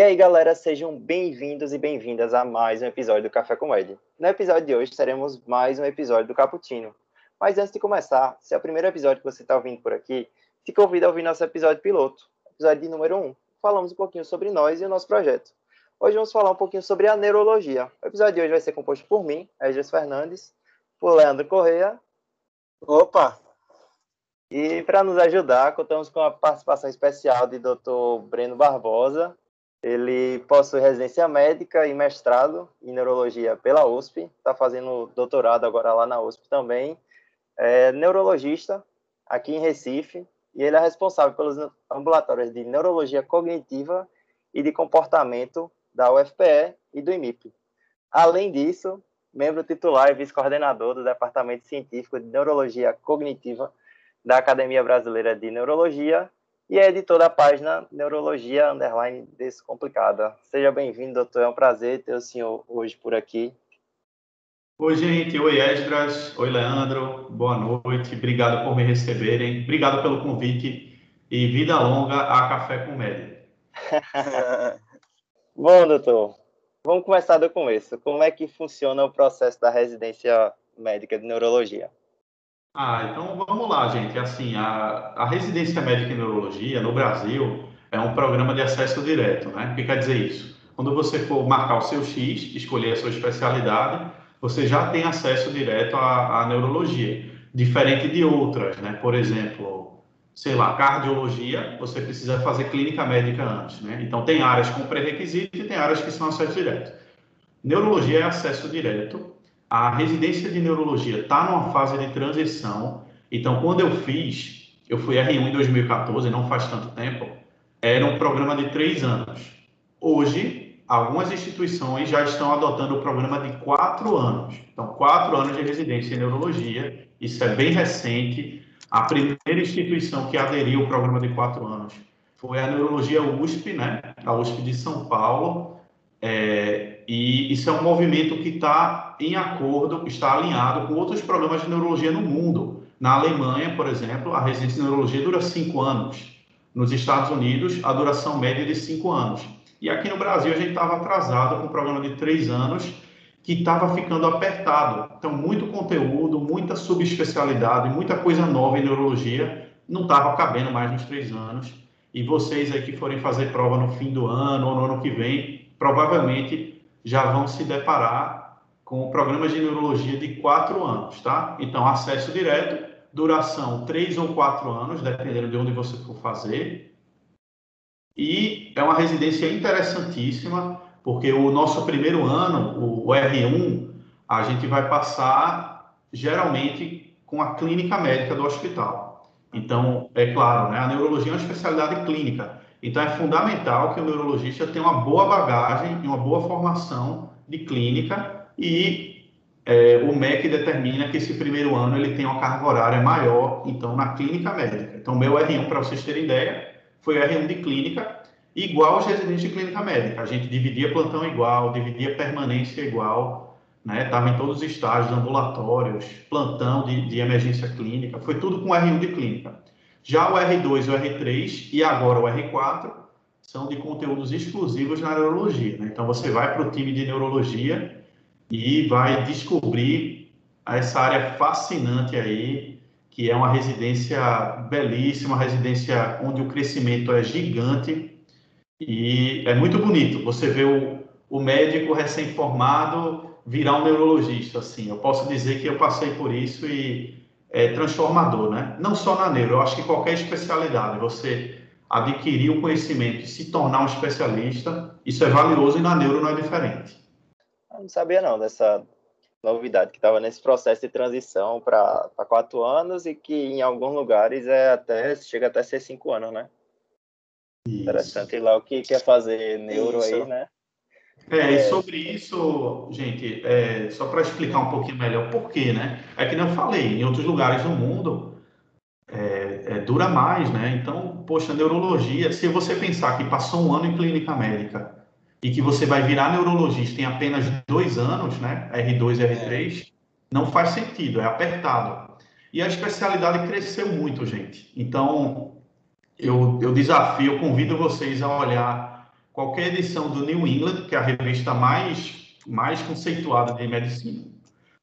E aí, galera, sejam bem-vindos e bem-vindas a mais um episódio do Café com Ed. No episódio de hoje, teremos mais um episódio do Cappuccino. Mas antes de começar, se é o primeiro episódio que você está ouvindo por aqui, te convido a ouvir nosso episódio piloto, episódio de número 1. Falamos um pouquinho sobre nós e o nosso projeto. Hoje vamos falar um pouquinho sobre a neurologia. O episódio de hoje vai ser composto por mim, Regis Fernandes, por Leandro Correia. Opa! E para nos ajudar, contamos com a participação especial de Dr. Breno Barbosa. Ele possui residência médica e mestrado em neurologia pela USP, está fazendo doutorado agora lá na USP também. É neurologista aqui em Recife e ele é responsável pelos ambulatórios de neurologia cognitiva e de comportamento da UFPE e do IMIP. Além disso, membro titular e vice-coordenador do Departamento Científico de Neurologia Cognitiva da Academia Brasileira de Neurologia e é editor da página Neurologia Underline Descomplicada. Seja bem-vindo, doutor. É um prazer ter o senhor hoje por aqui. Oi, gente. Oi, Esdras. Oi, Leandro. Boa noite. Obrigado por me receberem. Obrigado pelo convite e vida longa a Café com Média. Bom, doutor, vamos começar do começo. Como é que funciona o processo da residência médica de neurologia? Ah, então vamos lá, gente. Assim, a, a residência médica em neurologia no Brasil é um programa de acesso direto, né? O que quer dizer isso? Quando você for marcar o seu X, escolher a sua especialidade, você já tem acesso direto à, à neurologia, diferente de outras, né? Por exemplo, sei lá, cardiologia, você precisa fazer clínica médica antes, né? Então tem áreas com pré-requisito e tem áreas que são acesso direto. Neurologia é acesso direto a residência de neurologia está numa fase de transição. Então, quando eu fiz, eu fui R1 em 2014, não faz tanto tempo, era um programa de três anos. Hoje, algumas instituições já estão adotando o programa de quatro anos. Então, quatro anos de residência em neurologia, isso é bem recente. A primeira instituição que aderiu ao programa de quatro anos foi a Neurologia USP, né? A USP de São Paulo. É, e isso é um movimento que está em acordo, está alinhado com outros programas de neurologia no mundo. Na Alemanha, por exemplo, a residência de neurologia dura cinco anos. Nos Estados Unidos, a duração média é de cinco anos. E aqui no Brasil, a gente estava atrasado com um programa de três anos que estava ficando apertado. Então, muito conteúdo, muita subespecialidade, muita coisa nova em neurologia não estava cabendo mais nos três anos. E vocês aí que forem fazer prova no fim do ano ou no ano que vem, provavelmente já vão se deparar com programas de neurologia de quatro anos, tá? Então, acesso direto, duração três ou quatro anos, dependendo de onde você for fazer. E é uma residência interessantíssima, porque o nosso primeiro ano, o R1, a gente vai passar geralmente com a clínica médica do hospital. Então, é claro, né, a neurologia é uma especialidade clínica, então, é fundamental que o neurologista tenha uma boa bagagem e uma boa formação de clínica e é, o MEC determina que esse primeiro ano ele tem uma carga horária maior, então, na clínica médica. Então, meu R1, para vocês terem ideia, foi R1 de clínica, igual aos residentes de clínica médica. A gente dividia plantão igual, dividia permanência igual, né? Estava em todos os estágios, ambulatórios, plantão de, de emergência clínica, foi tudo com R1 de clínica. Já o R2 e o R3 e agora o R4 são de conteúdos exclusivos na neurologia. Né? Então você vai para o time de neurologia e vai descobrir essa área fascinante aí, que é uma residência belíssima, residência onde o crescimento é gigante e é muito bonito. Você vê o, o médico recém-formado virar um neurologista, assim. Eu posso dizer que eu passei por isso e é, transformador, né? Não só na neuro, eu acho que qualquer especialidade, você adquirir o conhecimento e se tornar um especialista, isso é valioso e na neuro não é diferente. Eu não sabia não dessa novidade que estava nesse processo de transição para quatro anos e que em alguns lugares é até chega até ser cinco anos, né? Isso. Interessante lá o que quer fazer neuro isso. aí, né? É, e sobre isso, gente, é, só para explicar um pouquinho melhor por quê, né? É que não falei, em outros lugares do mundo é, é, dura mais, né? Então, poxa, neurologia, se você pensar que passou um ano em clínica médica e que você vai virar neurologista em apenas dois anos, né? R2 e R3, não faz sentido, é apertado. E a especialidade cresceu muito, gente. Então, eu, eu desafio, eu convido vocês a olhar qualquer edição do New England, que é a revista mais, mais conceituada de medicina,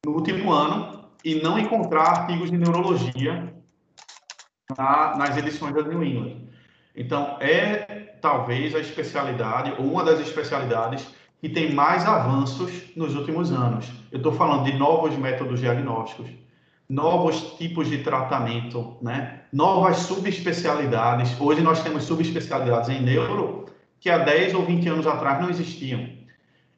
no último ano, e não encontrar artigos de neurologia na, nas edições da New England. Então, é talvez a especialidade, ou uma das especialidades, que tem mais avanços nos últimos anos. Eu estou falando de novos métodos diagnósticos, novos tipos de tratamento, né? novas subespecialidades. Hoje nós temos subespecialidades em neuro que há 10 ou 20 anos atrás não existiam.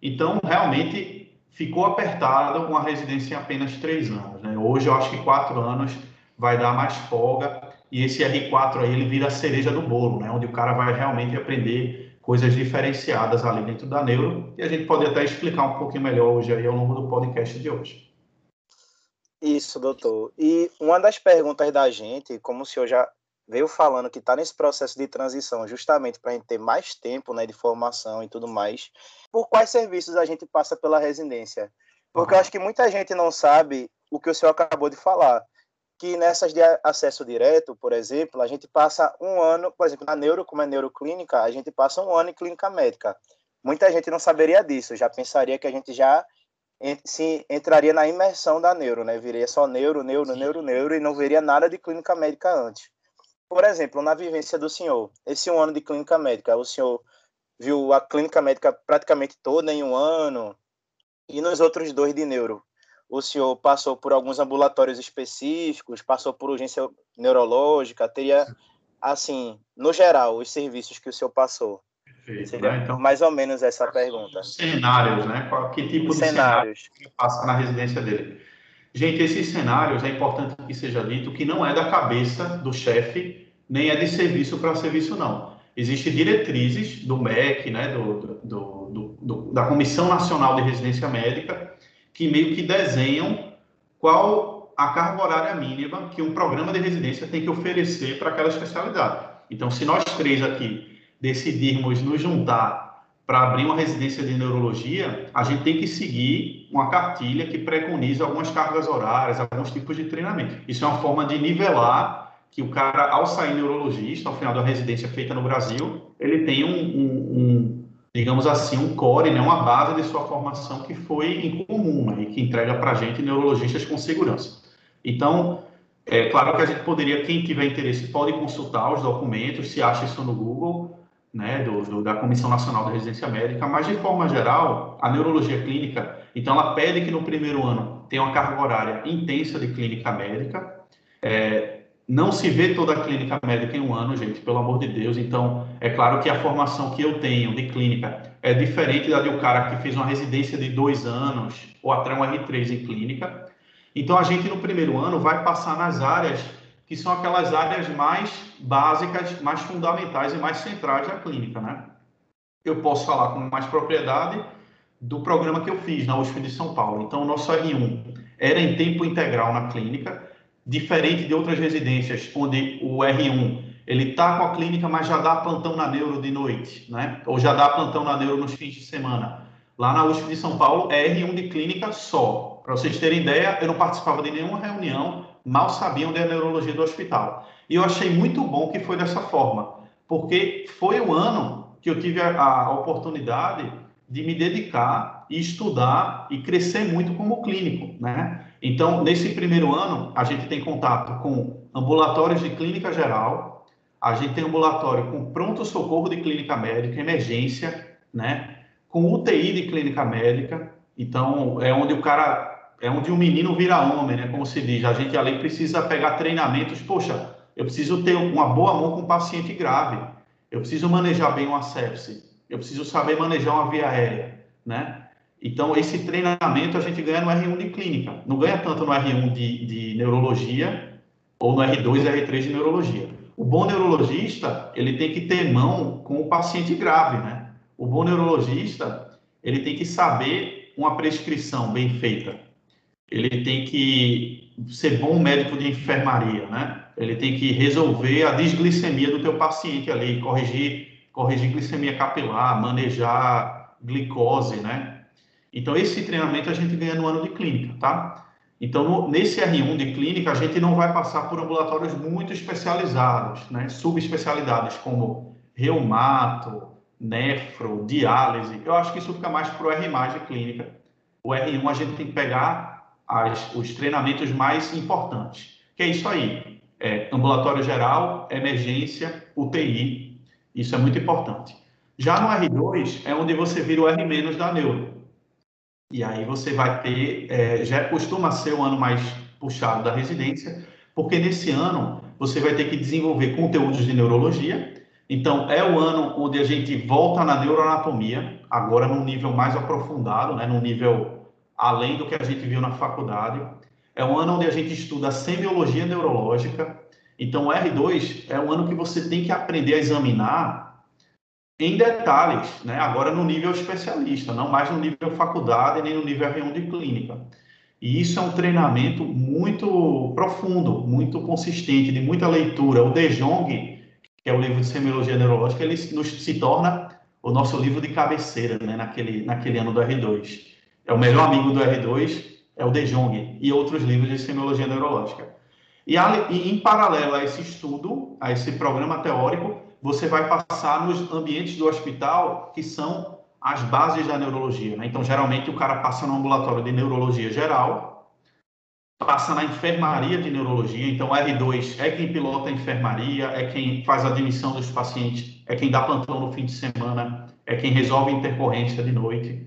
Então, realmente, ficou apertado com a residência em apenas três anos. Né? Hoje, eu acho que quatro anos vai dar mais folga e esse R4 aí, ele vira a cereja do bolo, né? onde o cara vai realmente aprender coisas diferenciadas ali dentro da neuro e a gente pode até explicar um pouquinho melhor hoje aí ao longo do podcast de hoje. Isso, doutor. E uma das perguntas da gente, como o senhor já veio falando que está nesse processo de transição, justamente para a gente ter mais tempo né, de formação e tudo mais, por quais serviços a gente passa pela residência? Porque eu acho que muita gente não sabe o que o senhor acabou de falar, que nessas de acesso direto, por exemplo, a gente passa um ano, por exemplo, na neuro, como é neuroclínica, a gente passa um ano em clínica médica. Muita gente não saberia disso, já pensaria que a gente já se entraria na imersão da neuro, né? Viria só neuro, neuro, neuro, neuro e não veria nada de clínica médica antes. Por exemplo, na vivência do senhor, esse um ano de clínica médica, o senhor viu a clínica médica praticamente toda em um ano e nos outros dois de neuro, o senhor passou por alguns ambulatórios específicos, passou por urgência neurológica, teria, assim, no geral, os serviços que o senhor passou? Perfeito, Seria né? então, mais ou menos essa pergunta. Cenários, né? Qual, que tipo de cenários que passa na residência dele? Gente, esses cenários é importante que seja dito que não é da cabeça do chefe, nem é de serviço para serviço, não. Existem diretrizes do MEC, né, do, do, do, da Comissão Nacional de Residência Médica, que meio que desenham qual a carga horária mínima que um programa de residência tem que oferecer para aquela especialidade. Então, se nós três aqui decidirmos nos juntar para abrir uma residência de neurologia, a gente tem que seguir uma cartilha que preconiza algumas cargas horárias, alguns tipos de treinamento. Isso é uma forma de nivelar que o cara, ao sair neurologista, ao final da residência feita no Brasil, ele tem um, um, um digamos assim, um core, né, uma base de sua formação que foi em comum né, e que entrega para a gente neurologistas com segurança. Então, é claro que a gente poderia, quem tiver interesse, pode consultar os documentos, se acha isso no Google, né, do, do, da Comissão Nacional de Residência Médica, mas de forma geral, a neurologia clínica, então ela pede que no primeiro ano tenha uma carga horária intensa de clínica médica. É, não se vê toda a clínica médica em um ano, gente, pelo amor de Deus. Então, é claro que a formação que eu tenho de clínica é diferente da de um cara que fez uma residência de dois anos ou até um R3 em clínica. Então, a gente no primeiro ano vai passar nas áreas que são aquelas áreas mais básicas, mais fundamentais e mais centrais da clínica, né? Eu posso falar com mais propriedade do programa que eu fiz na USP de São Paulo. Então, o nosso R1 era em tempo integral na clínica, diferente de outras residências, onde o R1 ele está com a clínica, mas já dá plantão na neuro de noite, né? Ou já dá plantão na neuro nos fins de semana. Lá na USP de São Paulo é R1 de clínica só. Para vocês terem ideia, eu não participava de nenhuma reunião mal sabiam da neurologia do hospital. E eu achei muito bom que foi dessa forma, porque foi o ano que eu tive a, a oportunidade de me dedicar e estudar e crescer muito como clínico, né? Então, nesse primeiro ano, a gente tem contato com ambulatórios de clínica geral, a gente tem ambulatório com pronto-socorro de clínica médica, emergência, né? Com UTI de clínica médica. Então, é onde o cara é onde o menino vira homem, né? Como se diz, a gente ali precisa pegar treinamentos. Poxa, eu preciso ter uma boa mão com um paciente grave. Eu preciso manejar bem uma sepse. Eu preciso saber manejar uma via aérea, né? Então, esse treinamento a gente ganha no R1 de clínica. Não ganha tanto no R1 de, de neurologia ou no R2 e R3 de neurologia. O bom neurologista, ele tem que ter mão com o paciente grave, né? O bom neurologista, ele tem que saber uma prescrição bem feita ele tem que ser bom médico de enfermaria, né? Ele tem que resolver a desglicemia do teu paciente ali, corrigir, corrigir glicemia capilar, manejar glicose, né? Então, esse treinamento a gente ganha no ano de clínica, tá? Então, no, nesse R1 de clínica, a gente não vai passar por ambulatórios muito especializados, né? Subespecialidades como reumato, nefro, diálise, eu acho que isso fica mais para o R+, de clínica. O R1 a gente tem que pegar as, os treinamentos mais importantes, que é isso aí, é, ambulatório geral, emergência, UTI, isso é muito importante. Já no R2 é onde você vira o R- da neuro. E aí você vai ter, é, já costuma ser o ano mais puxado da residência, porque nesse ano você vai ter que desenvolver conteúdos de neurologia. Então, é o ano onde a gente volta na neuroanatomia, agora num nível mais aprofundado, né, num nível além do que a gente viu na faculdade. É um ano onde a gente estuda semiologia neurológica. Então, o R2 é um ano que você tem que aprender a examinar em detalhes, né? agora no nível especialista, não mais no nível faculdade nem no nível R1 de clínica. E isso é um treinamento muito profundo, muito consistente, de muita leitura. O De Jong, que é o livro de semiologia neurológica, ele nos, se torna o nosso livro de cabeceira, né, naquele, naquele ano do R2. É o melhor amigo do R2, é o De Jong, e outros livros de semiologia neurológica. E em paralelo a esse estudo, a esse programa teórico, você vai passar nos ambientes do hospital que são as bases da neurologia. Né? Então, geralmente, o cara passa no ambulatório de neurologia geral, passa na enfermaria de neurologia. Então, R2 é quem pilota a enfermaria, é quem faz a admissão dos pacientes, é quem dá plantão no fim de semana, é quem resolve intercorrência de noite.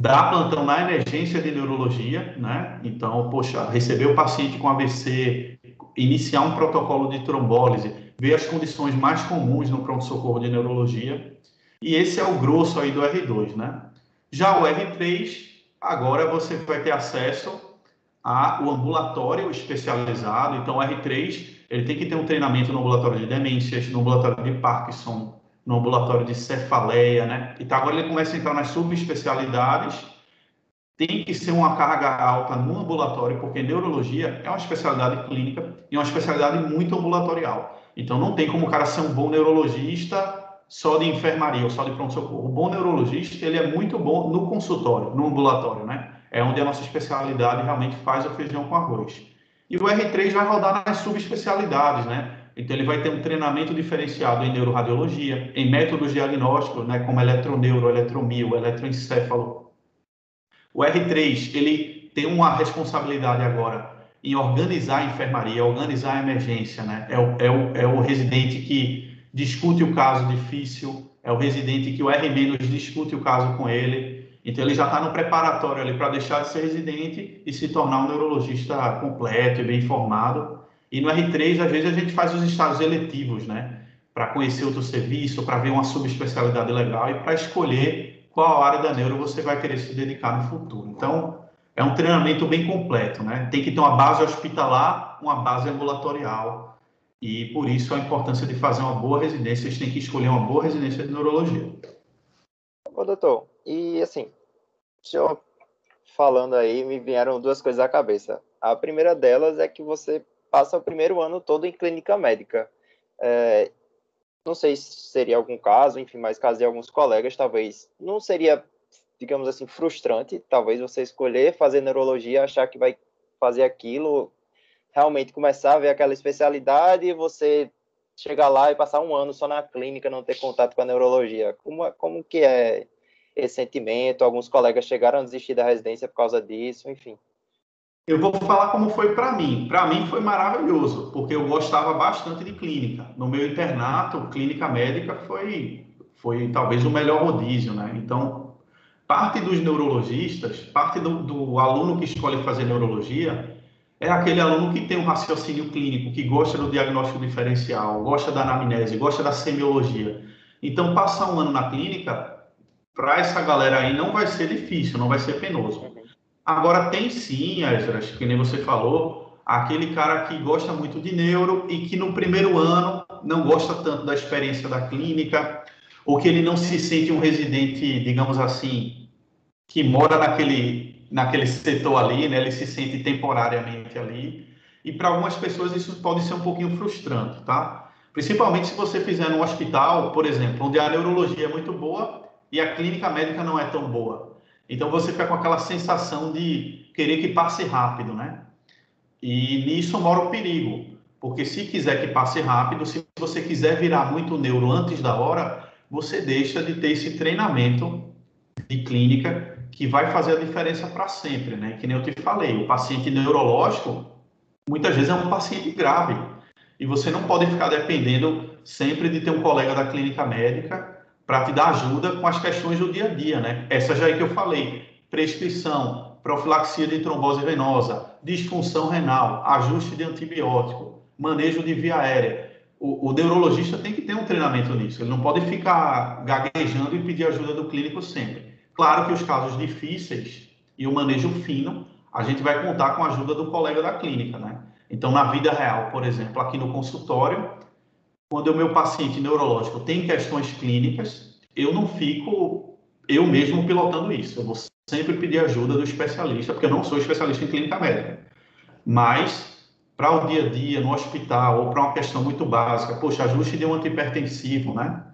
Dá plantão na emergência de neurologia, né? Então, poxa, receber o paciente com AVC, iniciar um protocolo de trombólise, ver as condições mais comuns no pronto-socorro de neurologia e esse é o grosso aí do R2, né? Já o R3, agora você vai ter acesso ao ambulatório especializado. Então, o R3, ele tem que ter um treinamento no ambulatório de demências, no ambulatório de Parkinson, no ambulatório de cefaleia, né? Então, agora ele começa a entrar nas subespecialidades. Tem que ser uma carga alta no ambulatório, porque neurologia é uma especialidade clínica e uma especialidade muito ambulatorial. Então, não tem como o cara ser um bom neurologista só de enfermaria ou só de pronto-socorro. O bom neurologista, ele é muito bom no consultório, no ambulatório, né? É onde a nossa especialidade realmente faz o feijão com arroz. E o R3 vai rodar nas subespecialidades, né? Então, ele vai ter um treinamento diferenciado em neuroradiologia, em métodos diagnósticos, né, como eletroneuro, eletromio, eletroencefalo. O R3, ele tem uma responsabilidade agora em organizar a enfermaria, organizar a emergência, né? É o, é o, é o residente que discute o caso difícil, é o residente que o R- discute o caso com ele. Então, ele já está no preparatório ali para deixar de ser residente e se tornar um neurologista completo e bem formado. E no R3, às vezes, a gente faz os estágios eletivos, né? Para conhecer outro serviço, para ver uma subespecialidade legal e para escolher qual área da neuro você vai querer se dedicar no futuro. Então, é um treinamento bem completo, né? Tem que ter uma base hospitalar, uma base ambulatorial e por isso a importância de fazer uma boa residência, gente tem que escolher uma boa residência de neurologia. Ô, doutor, e assim, o senhor falando aí, me vieram duas coisas à cabeça. A primeira delas é que você passa o primeiro ano todo em clínica médica. É, não sei se seria algum caso, enfim, mas caso de alguns colegas, talvez não seria, digamos assim, frustrante, talvez você escolher fazer neurologia, achar que vai fazer aquilo realmente começar a ver aquela especialidade e você chegar lá e passar um ano só na clínica, não ter contato com a neurologia. Como, como que é esse sentimento? Alguns colegas chegaram a desistir da residência por causa disso, enfim. Eu vou falar como foi para mim. Para mim foi maravilhoso, porque eu gostava bastante de clínica. No meu internato, clínica médica foi, foi talvez o melhor rodízio, né? Então, parte dos neurologistas, parte do, do aluno que escolhe fazer neurologia, é aquele aluno que tem um raciocínio clínico, que gosta do diagnóstico diferencial, gosta da anamnese, gosta da semiologia. Então, passar um ano na clínica, para essa galera aí, não vai ser difícil, não vai ser penoso. Agora, tem sim, Esdras, que nem você falou, aquele cara que gosta muito de neuro e que no primeiro ano não gosta tanto da experiência da clínica, ou que ele não se sente um residente, digamos assim, que mora naquele naquele setor ali, né? Ele se sente temporariamente ali. E para algumas pessoas isso pode ser um pouquinho frustrante, tá? Principalmente se você fizer num hospital, por exemplo, onde a neurologia é muito boa e a clínica médica não é tão boa. Então você fica com aquela sensação de querer que passe rápido, né? E nisso mora o perigo, porque se quiser que passe rápido, se você quiser virar muito neuro antes da hora, você deixa de ter esse treinamento de clínica que vai fazer a diferença para sempre, né? Que nem eu te falei, o paciente neurológico muitas vezes é um paciente grave e você não pode ficar dependendo sempre de ter um colega da clínica médica para te dar ajuda com as questões do dia a dia, né? Essa já é que eu falei, prescrição, profilaxia de trombose venosa, disfunção renal, ajuste de antibiótico, manejo de via aérea. O, o, neurologista tem que ter um treinamento nisso. Ele não pode ficar gaguejando e pedir ajuda do clínico sempre. Claro que os casos difíceis e o manejo fino, a gente vai contar com a ajuda do colega da clínica, né? Então, na vida real, por exemplo, aqui no consultório, quando o meu paciente neurológico tem questões clínicas, eu não fico eu mesmo pilotando isso. Eu vou sempre pedir ajuda do especialista, porque eu não sou especialista em clínica médica. Mas para o dia a dia, no hospital, ou para uma questão muito básica, poxa, ajuste de um antipertensivo, né?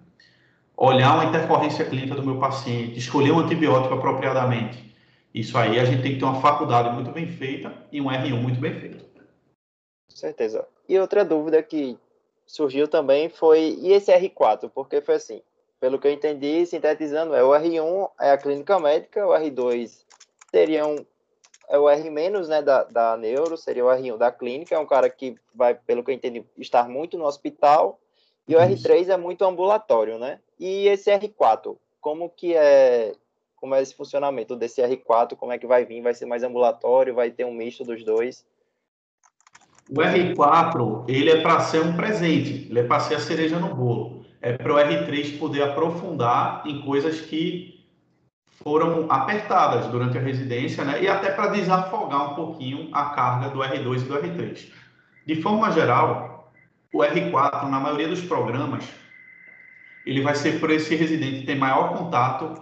Olhar uma intercorrência clínica do meu paciente, escolher um antibiótico apropriadamente. Isso aí a gente tem que ter uma faculdade muito bem feita e um R1 muito bem feito. Com certeza. E outra dúvida que surgiu também foi, e esse R4? Porque foi assim, pelo que eu entendi, sintetizando, é o R1 é a clínica médica, o R2 seria um, é o R menos, né, da, da neuro, seria o R1 da clínica, é um cara que vai, pelo que eu entendi, estar muito no hospital, e o Isso. R3 é muito ambulatório, né? E esse R4, como que é, como é esse funcionamento desse R4, como é que vai vir? Vai ser mais ambulatório, vai ter um misto dos dois? O R4, ele é para ser um presente, ele é para ser a cereja no bolo. É para o R3 poder aprofundar em coisas que foram apertadas durante a residência, né? E até para desafogar um pouquinho a carga do R2 e do R3. De forma geral, o R4, na maioria dos programas, ele vai ser para esse residente ter maior contato,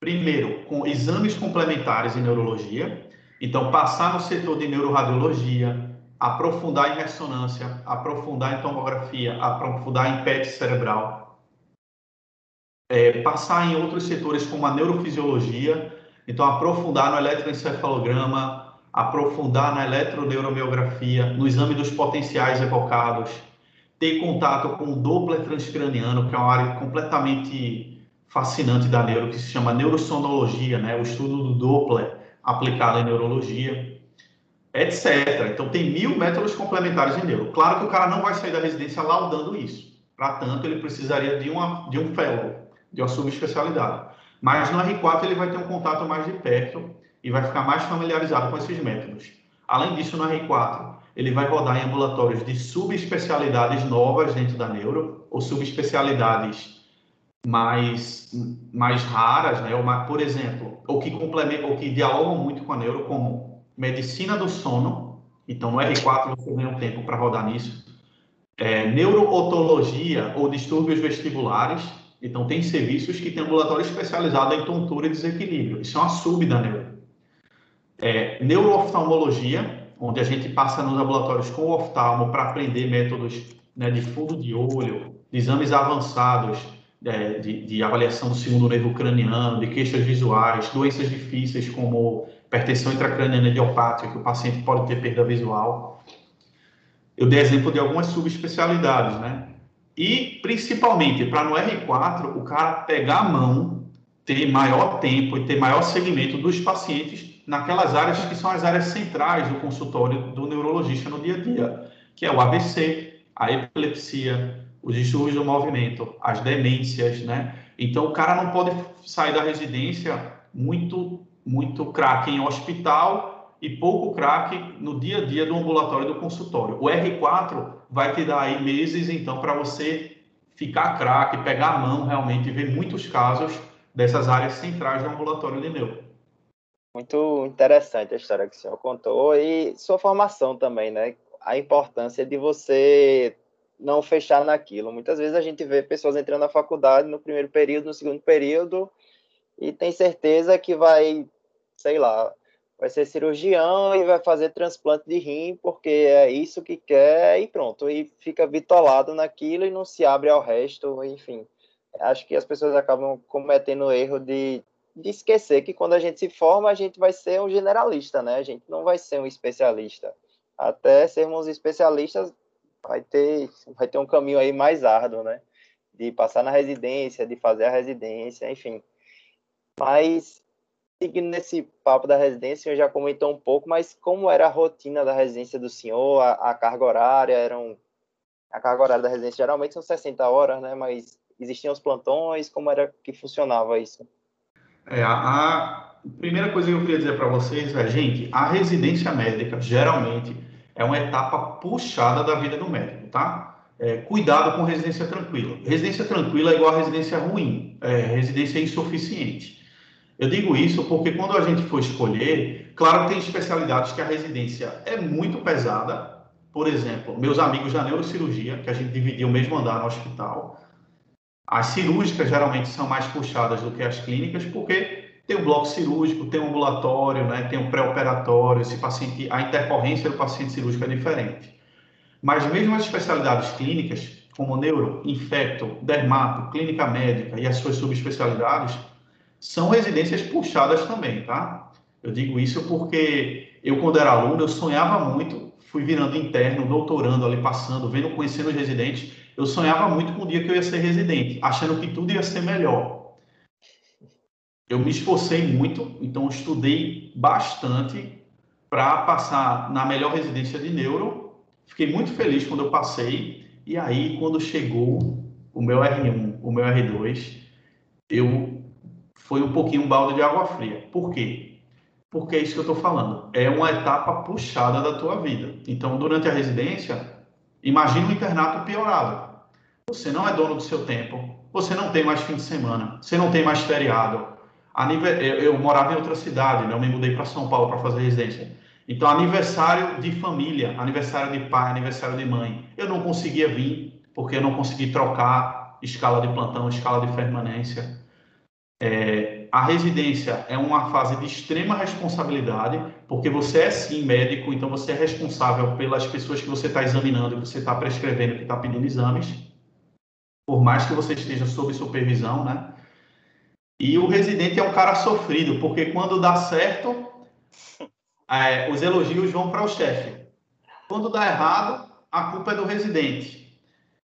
primeiro, com exames complementares em neurologia, então passar no setor de neuroradiologia, aprofundar em ressonância, aprofundar em tomografia, aprofundar em PET cerebral, é, passar em outros setores como a neurofisiologia, então aprofundar no eletroencefalograma, aprofundar na eletroneuromiografia, no exame dos potenciais evocados, ter contato com o Doppler transcraniano, que é uma área completamente fascinante da neuro, que se chama neurosonologia, né? o estudo do Doppler aplicado em neurologia, etc. Então, tem mil métodos complementares em neuro. Claro que o cara não vai sair da residência laudando isso. Para tanto, ele precisaria de, uma, de um fellow, de uma subespecialidade. Mas no R4 ele vai ter um contato mais de perto e vai ficar mais familiarizado com esses métodos. Além disso, no R4 ele vai rodar em ambulatórios de subespecialidades novas dentro da neuro ou subespecialidades mais, mais raras, né? Ou, por exemplo, ou que complementam, ou que dialogam muito com a neuro, como medicina do sono. Então, no R4 você ganha um tempo para rodar nisso. É, neurootologia ou distúrbios vestibulares, então, tem serviços que têm ambulatório especializado em tontura e desequilíbrio. Isso é uma sub da neuro. É, neurooftalmologia, onde a gente passa nos laboratórios com o oftalmo para aprender métodos né, de fundo de olho, de exames avançados é, de, de, avaliação do segundo nervo craniano, de queixas visuais, doenças difíceis como hipertensão intracraniana idiopática, que o paciente pode ter perda visual. Eu dei exemplo de algumas subespecialidades, né? E, principalmente, para no R4, o cara pegar a mão, ter maior tempo e ter maior segmento dos pacientes naquelas áreas que são as áreas centrais do consultório do neurologista no dia a dia, que é o AVC, a epilepsia, os distúrbios do movimento, as demências, né? Então, o cara não pode sair da residência muito, muito craque em hospital e pouco craque no dia a dia do ambulatório do consultório. O R4 vai te dar aí meses, então, para você ficar craque, pegar a mão realmente e ver muitos casos dessas áreas centrais do ambulatório de neuro. Muito interessante a história que o senhor contou e sua formação também, né? A importância de você não fechar naquilo. Muitas vezes a gente vê pessoas entrando na faculdade no primeiro período, no segundo período, e tem certeza que vai, sei lá, vai ser cirurgião e vai fazer transplante de rim porque é isso que quer e pronto. E fica bitolado naquilo e não se abre ao resto, enfim. Acho que as pessoas acabam cometendo o erro de, de esquecer que quando a gente se forma, a gente vai ser um generalista, né? A gente não vai ser um especialista. Até sermos especialistas, vai ter, vai ter um caminho aí mais árduo, né? de passar na residência, de fazer a residência, enfim. Mas, seguindo nesse papo da residência, senhor já comentou um pouco, mas como era a rotina da residência do senhor, a, a carga horária, eram... A carga horária da residência geralmente são 60 horas, né? Mas existiam os plantões, como era que funcionava isso? É, a, a primeira coisa que eu queria dizer para vocês é, gente, a residência médica, geralmente, é uma etapa puxada da vida do médico, tá? É, cuidado com residência tranquila. Residência tranquila é igual a residência ruim, é, residência insuficiente. Eu digo isso porque quando a gente for escolher, claro que tem especialidades que a residência é muito pesada. Por exemplo, meus amigos da neurocirurgia, que a gente dividia o mesmo andar no hospital. As cirúrgicas geralmente são mais puxadas do que as clínicas, porque tem o bloco cirúrgico, tem o ambulatório, né, tem o pré-operatório, esse paciente, a intercorrência do paciente cirúrgico é diferente. Mas mesmo as especialidades clínicas, como neuro, infecto, dermato, clínica médica e as suas subespecialidades, são residências puxadas também, tá? Eu digo isso porque eu, quando era aluno, eu sonhava muito, fui virando interno, doutorando ali, passando, vendo, conhecendo os residentes, eu sonhava muito com o dia que eu ia ser residente, achando que tudo ia ser melhor eu me esforcei muito, então estudei bastante para passar na melhor residência de neuro. Fiquei muito feliz quando eu passei. E aí, quando chegou o meu R1, o meu R2, eu foi um pouquinho um balde de água fria. Por quê? Porque é isso que eu estou falando. É uma etapa puxada da tua vida. Então, durante a residência, imagine um internato piorado. Você não é dono do seu tempo. Você não tem mais fim de semana. Você não tem mais feriado eu, eu morava em outra cidade, né? eu me mudei para São Paulo para fazer residência. Então, aniversário de família, aniversário de pai, aniversário de mãe, eu não conseguia vir, porque eu não consegui trocar escala de plantão, escala de permanência. É, a residência é uma fase de extrema responsabilidade, porque você é sim médico, então você é responsável pelas pessoas que você está examinando, que você está prescrevendo, que está pedindo exames, por mais que você esteja sob supervisão, né? E o residente é um cara sofrido, porque quando dá certo, é, os elogios vão para o chefe. Quando dá errado, a culpa é do residente.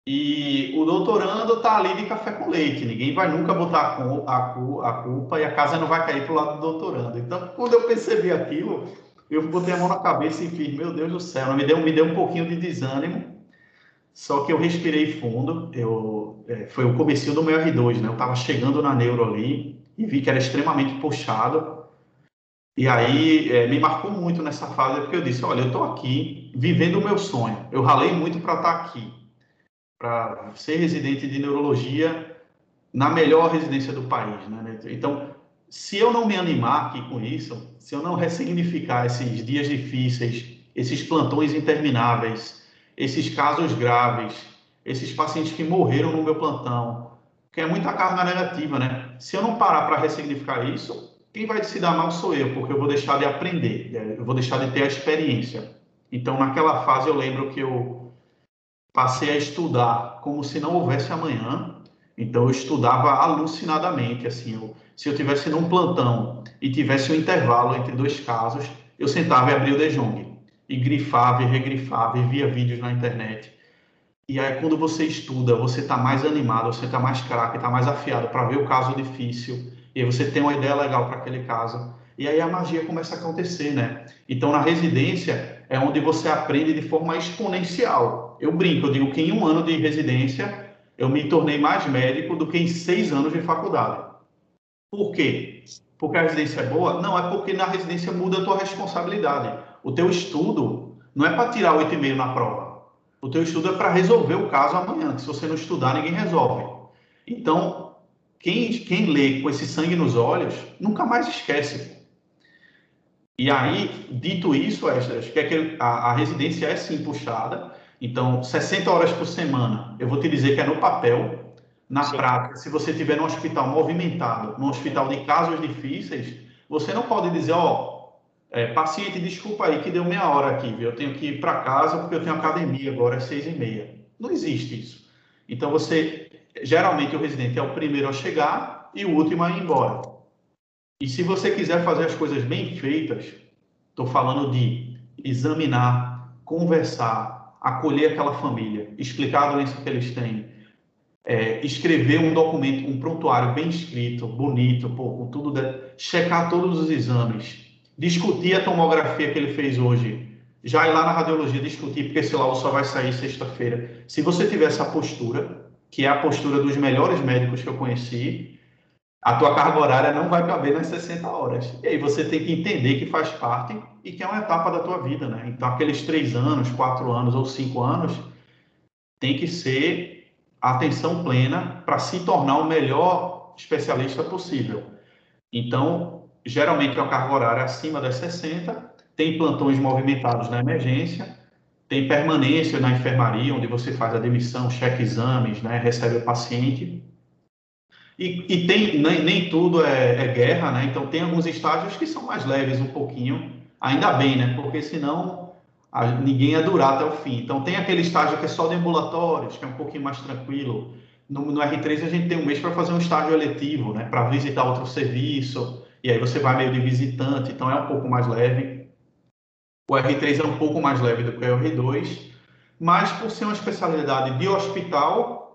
E o doutorando está ali de café com leite. Ninguém vai nunca botar a, culpa e a casa não vai cair para o lado do doutorando. Então, quando eu percebi aquilo, eu botei a mão na cabeça e fiz, meu Deus do céu, me deu, me deu um pouquinho de desânimo. Só que eu respirei fundo, eu, é, foi o começo do meu R2, né? Eu estava chegando na neuro ali e vi que era extremamente puxado. E aí é, me marcou muito nessa fase, porque eu disse, olha, eu estou aqui vivendo o meu sonho. Eu ralei muito para estar tá aqui, para ser residente de neurologia na melhor residência do país, né? Então, se eu não me animar aqui com isso, se eu não ressignificar esses dias difíceis, esses plantões intermináveis, esses casos graves, esses pacientes que morreram no meu plantão, que é muita carga negativa, né? Se eu não parar para ressignificar isso, quem vai se dar mal sou eu, porque eu vou deixar de aprender, eu vou deixar de ter a experiência. Então, naquela fase, eu lembro que eu passei a estudar como se não houvesse amanhã. Então, eu estudava alucinadamente, assim, eu, se eu tivesse num plantão e tivesse um intervalo entre dois casos, eu sentava e abria o De Jong e grifava e regrifava e via vídeos na internet. E aí, quando você estuda, você está mais animado, você está mais craque, está mais afiado para ver o caso difícil, e aí você tem uma ideia legal para aquele caso. E aí a magia começa a acontecer, né? Então, na residência, é onde você aprende de forma exponencial. Eu brinco, eu digo que em um ano de residência, eu me tornei mais médico do que em seis anos de faculdade. Por quê? Porque a residência é boa? Não, é porque na residência muda a tua responsabilidade. O teu estudo não é para tirar 8,5 na prova. O teu estudo é para resolver o caso amanhã, que se você não estudar, ninguém resolve. Então, quem, quem lê com esse sangue nos olhos, nunca mais esquece. E aí, dito isso, Esther, que, é que a, a residência é sim puxada. Então, 60 horas por semana, eu vou te dizer que é no papel. Na sim. prática, se você estiver num hospital movimentado, num hospital de casos difíceis, você não pode dizer, ó, oh, é, paciente, desculpa aí que deu meia hora aqui, viu? eu tenho que ir para casa porque eu tenho academia agora às seis e meia. Não existe isso. Então você, geralmente o residente é o primeiro a chegar e o último a ir embora. E se você quiser fazer as coisas bem feitas, estou falando de examinar, conversar, acolher aquela família, explicar a doença que eles têm, é, escrever um documento, um prontuário bem escrito, bonito, pô, com tudo, de, checar todos os exames, discutir a tomografia que ele fez hoje, já ir lá na radiologia discutir, porque esse laudo só vai sair sexta-feira. Se você tiver essa postura, que é a postura dos melhores médicos que eu conheci, a tua carga horária não vai caber nas 60 horas. E aí você tem que entender que faz parte e que é uma etapa da tua vida, né? Então, aqueles três anos, quatro anos ou cinco anos tem que ser atenção plena para se tornar o melhor especialista possível. Então, geralmente, a carga horária acima das 60, tem plantões movimentados na emergência, tem permanência na enfermaria, onde você faz a demissão, checa exames, né, recebe o paciente. E, e tem, nem, nem tudo é, é, guerra, né? Então tem alguns estágios que são mais leves um pouquinho, ainda bem, né? Porque senão a, ninguém ia durar até o fim. Então tem aquele estágio que é só de ambulatórios, que é um pouquinho mais tranquilo. No, no R3 a gente tem um mês para fazer um estágio eletivo, né? Para visitar outro serviço, e aí você vai meio de visitante, então é um pouco mais leve. O R3 é um pouco mais leve do que o R2, mas por ser uma especialidade de hospital,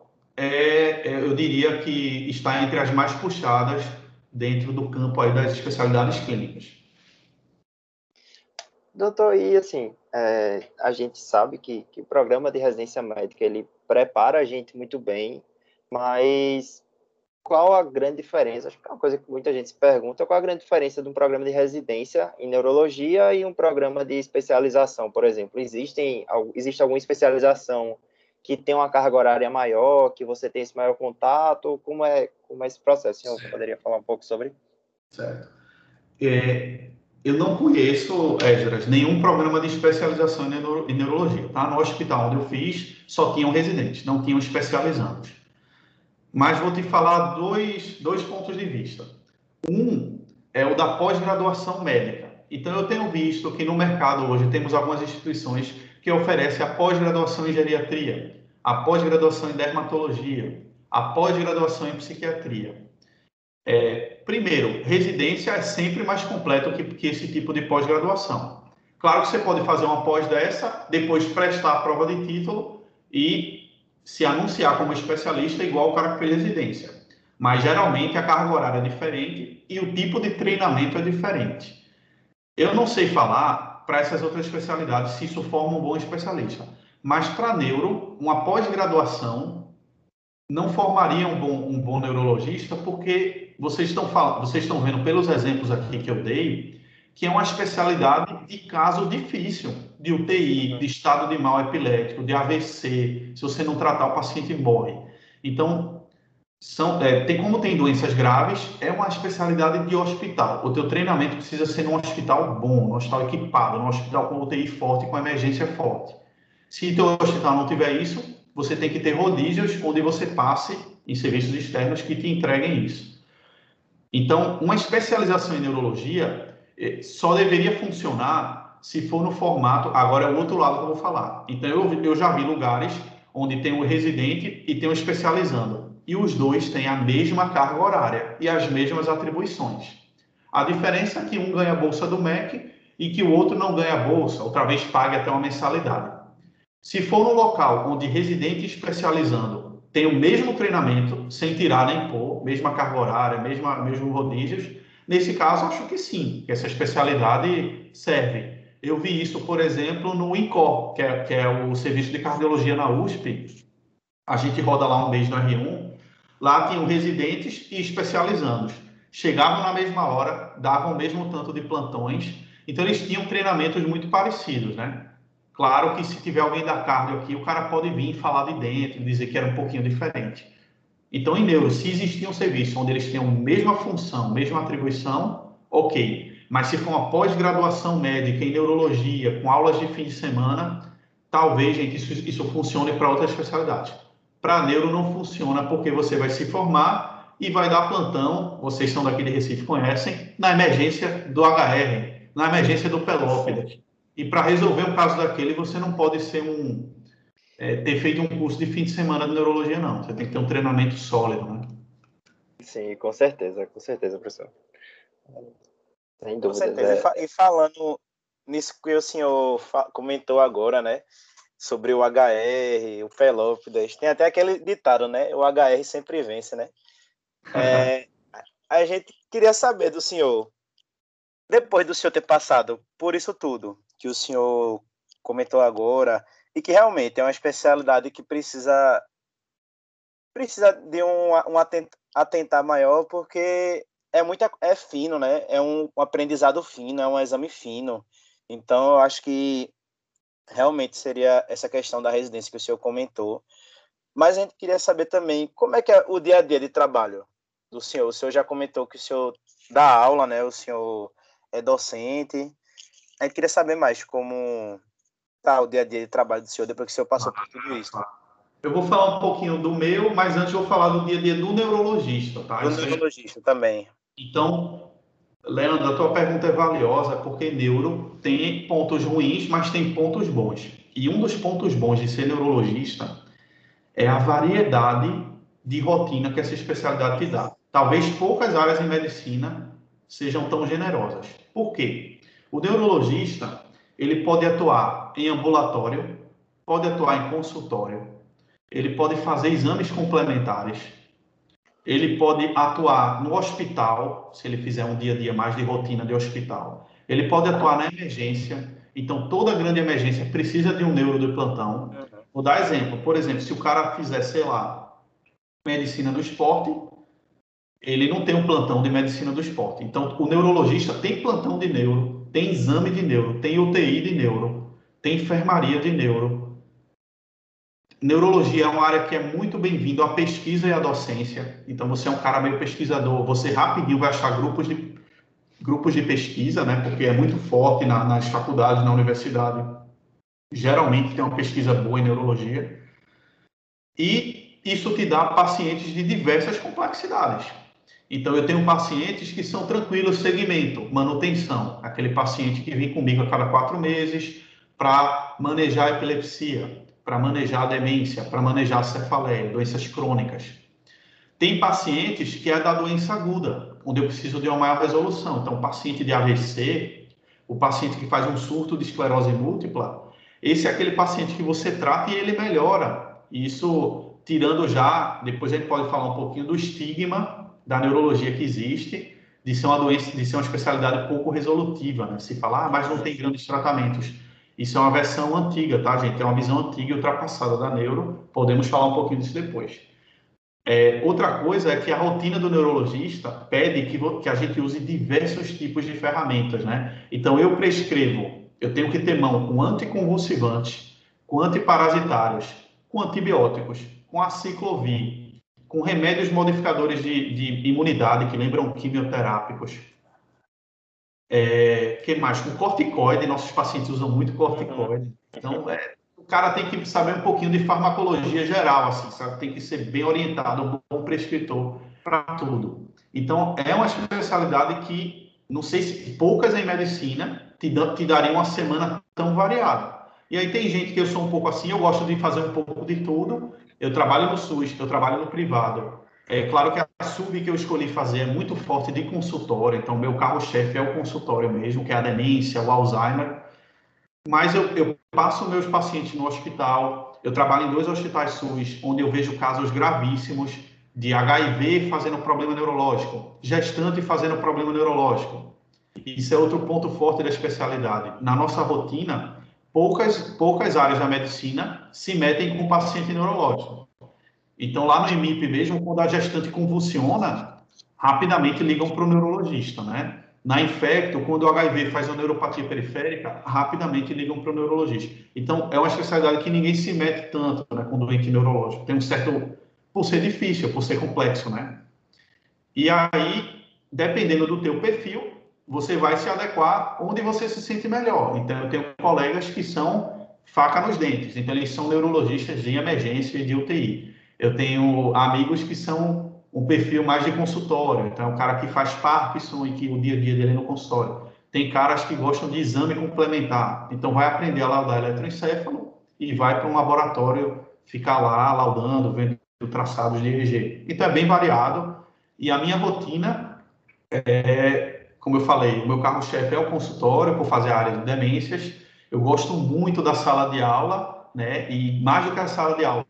é, é, eu diria que está entre as mais puxadas dentro do campo aí das especialidades clínicas. Doutor, e assim, é, a gente sabe que, que o programa de residência médica, ele prepara a gente muito bem, mas qual a grande diferença? Acho que é uma coisa que muita gente se pergunta, qual a grande diferença de um programa de residência em neurologia e um programa de especialização, por exemplo? Existem, existe alguma especialização que tem uma carga horária maior, que você tem esse maior contato? Como é, como é esse processo? Você poderia falar um pouco sobre? Certo. É, eu não conheço, Esdras, nenhum programa de especialização em, neuro, em neurologia. Tá? No hospital onde eu fiz, só tinham residentes, não tinham especializandos mas vou te falar dois, dois pontos de vista. Um é o da pós-graduação médica. Então, eu tenho visto que no mercado hoje temos algumas instituições que oferecem a pós-graduação em geriatria, a pós-graduação em dermatologia, a pós-graduação em psiquiatria. É, primeiro, residência é sempre mais completo que, que esse tipo de pós-graduação. Claro que você pode fazer uma pós dessa, depois prestar a prova de título e se anunciar como especialista igual o cara que fez residência. Mas geralmente a carga horária é diferente e o tipo de treinamento é diferente. Eu não sei falar para essas outras especialidades se isso forma um bom especialista, mas para neuro, uma pós-graduação não formaria um bom, um bom neurologista, porque vocês estão, falando, vocês estão vendo pelos exemplos aqui que eu dei, que é uma especialidade de caso difícil, de UTI, de estado de mal epilético, de AVC. Se você não tratar, o paciente morre. Então, são, é, tem, como tem doenças graves, é uma especialidade de hospital. O teu treinamento precisa ser num hospital bom, num hospital equipado, num hospital com UTI forte, com emergência forte. Se teu hospital não tiver isso, você tem que ter rodízios onde você passe em serviços externos que te entreguem isso. Então, uma especialização em neurologia é, só deveria funcionar se for no formato. Agora é o outro lado que eu vou falar. Então, eu, eu já vi lugares onde tem o residente e tem o especializando. E os dois têm a mesma carga horária e as mesmas atribuições. A diferença é que um ganha a bolsa do MEC e que o outro não ganha a bolsa, outra vez pague até uma mensalidade. Se for no local onde residente especializando tem o mesmo treinamento, sem tirar nem pôr, mesma carga horária, mesma, mesmo rodízios, Nesse caso, acho que sim, que essa especialidade serve. Eu vi isso, por exemplo, no INCOR, que é, que é o serviço de cardiologia na USP. A gente roda lá um mês no R1. Lá tinham residentes e especializandos. Chegavam na mesma hora, davam o mesmo tanto de plantões. Então, eles tinham treinamentos muito parecidos, né? Claro que se tiver alguém da cardio aqui, o cara pode vir falar de dentro, dizer que era um pouquinho diferente. Então, em neuro, se existir um serviço onde eles tenham a mesma função, mesma atribuição, ok. Mas se for uma pós-graduação médica em neurologia, com aulas de fim de semana, talvez, gente, isso, isso funcione para outra especialidade. Para neuro não funciona porque você vai se formar e vai dar plantão, vocês são daqui de Recife, conhecem, na emergência do HR, na emergência do Pelópidas. E para resolver um caso daquele, você não pode ser um, é, ter feito um curso de fim de semana de neurologia, não. Você tem que ter um treinamento sólido, né? Sim, com certeza, com certeza, professor. Sem dúvida. Com certeza. É... E falando nisso que o senhor comentou agora, né? Sobre o HR, o Pelópidas. Tem até aquele ditado, né? O HR sempre vence, né? É, a gente queria saber do senhor, depois do senhor ter passado por isso tudo que o senhor comentou agora, e que realmente é uma especialidade que precisa precisa de um, um atentar maior, porque é muito é fino, né? É um, um aprendizado fino, é um exame fino. Então, eu acho que realmente seria essa questão da residência que o senhor comentou. Mas a gente queria saber também como é que é o dia a dia de trabalho do senhor. O senhor já comentou que o senhor dá aula, né? O senhor é docente. A gente queria saber mais como tá o dia a dia de trabalho do senhor depois que o senhor passou por tudo isso. Eu vou falar um pouquinho do meu, mas antes eu vou falar do dia a dia do neurologista, tá? Do neurologista também. Então, Leandro, a tua pergunta é valiosa porque neuro tem pontos ruins, mas tem pontos bons. E um dos pontos bons de ser neurologista é a variedade de rotina que essa especialidade te dá. Talvez poucas áreas em medicina sejam tão generosas. Por quê? O neurologista, ele pode atuar em ambulatório, pode atuar em consultório, ele pode fazer exames complementares, ele pode atuar no hospital, se ele fizer um dia a dia mais de rotina de hospital. Ele pode atuar na emergência. Então, toda grande emergência precisa de um neuro de plantão. Uhum. Vou dar exemplo. Por exemplo, se o cara fizer, sei lá, medicina do esporte, ele não tem um plantão de medicina do esporte. Então, o neurologista tem plantão de neuro, tem exame de neuro, tem UTI de neuro, tem enfermaria de neuro, Neurologia é uma área que é muito bem-vindo à pesquisa e à docência. Então, você é um cara meio pesquisador, você rapidinho vai achar grupos de, grupos de pesquisa, né? Porque é muito forte na, nas faculdades, na universidade. Geralmente tem uma pesquisa boa em neurologia. E isso te dá pacientes de diversas complexidades. Então, eu tenho pacientes que são tranquilos, segmento, manutenção. Aquele paciente que vem comigo a cada quatro meses para manejar a epilepsia para manejar a demência, para manejar a cefaleia, doenças crônicas. Tem pacientes que é da doença aguda, onde eu preciso de uma maior resolução. Então, paciente de AVC, o paciente que faz um surto de esclerose múltipla, esse é aquele paciente que você trata e ele melhora. Isso tirando já, depois a gente pode falar um pouquinho do estigma da neurologia que existe, de ser uma doença, de ser uma especialidade pouco resolutiva, né? Se falar, ah, mas não tem grandes tratamentos. Isso é uma versão antiga, tá, gente? É uma visão antiga e ultrapassada da neuro. Podemos falar um pouquinho disso depois. É, outra coisa é que a rotina do neurologista pede que, que a gente use diversos tipos de ferramentas, né? Então, eu prescrevo, eu tenho que ter mão com anticonvulsivantes, com antiparasitários, com antibióticos, com aciclovir, com remédios modificadores de, de imunidade, que lembram quimioterápicos, é, que mais? Com corticoide, nossos pacientes usam muito corticoide. Então, é, o cara tem que saber um pouquinho de farmacologia geral, assim, sabe? Tem que ser bem orientado, um bom prescritor para tudo. Então, é uma especialidade que, não sei se poucas em medicina te, te dariam uma semana tão variada. E aí tem gente que eu sou um pouco assim, eu gosto de fazer um pouco de tudo. Eu trabalho no SUS, eu trabalho no privado, é claro que a sub que eu escolhi fazer é muito forte de consultório, então meu carro-chefe é o consultório mesmo, que é a demência, o Alzheimer. Mas eu, eu passo meus pacientes no hospital, eu trabalho em dois hospitais SUS, onde eu vejo casos gravíssimos de HIV fazendo problema neurológico, gestante fazendo problema neurológico. Isso é outro ponto forte da especialidade. Na nossa rotina, poucas, poucas áreas da medicina se metem com paciente neurológico. Então, lá no EMIP mesmo, quando a gestante convulsiona, rapidamente ligam para o neurologista, né? Na infecto, quando o HIV faz uma neuropatia periférica, rapidamente ligam para o neurologista. Então, é uma especialidade que ninguém se mete tanto né, com doente neurológico. Tem um certo... Por ser difícil, por ser complexo, né? E aí, dependendo do teu perfil, você vai se adequar onde você se sente melhor. Então, eu tenho colegas que são faca nos dentes. Então, eles são neurologistas de emergência e de UTI. Eu tenho amigos que são um perfil mais de consultório, então é o cara que faz Parkinson e que o dia a dia dele é no consultório. Tem caras que gostam de exame complementar, então vai aprender a laudar eletroencefalo e vai para um laboratório ficar lá laudando, vendo traçados de EEG. Então é bem variado e a minha rotina é, como eu falei, o meu carro-chefe é o consultório por fazer a área de demências. Eu gosto muito da sala de aula né? E mais do que a sala de aula,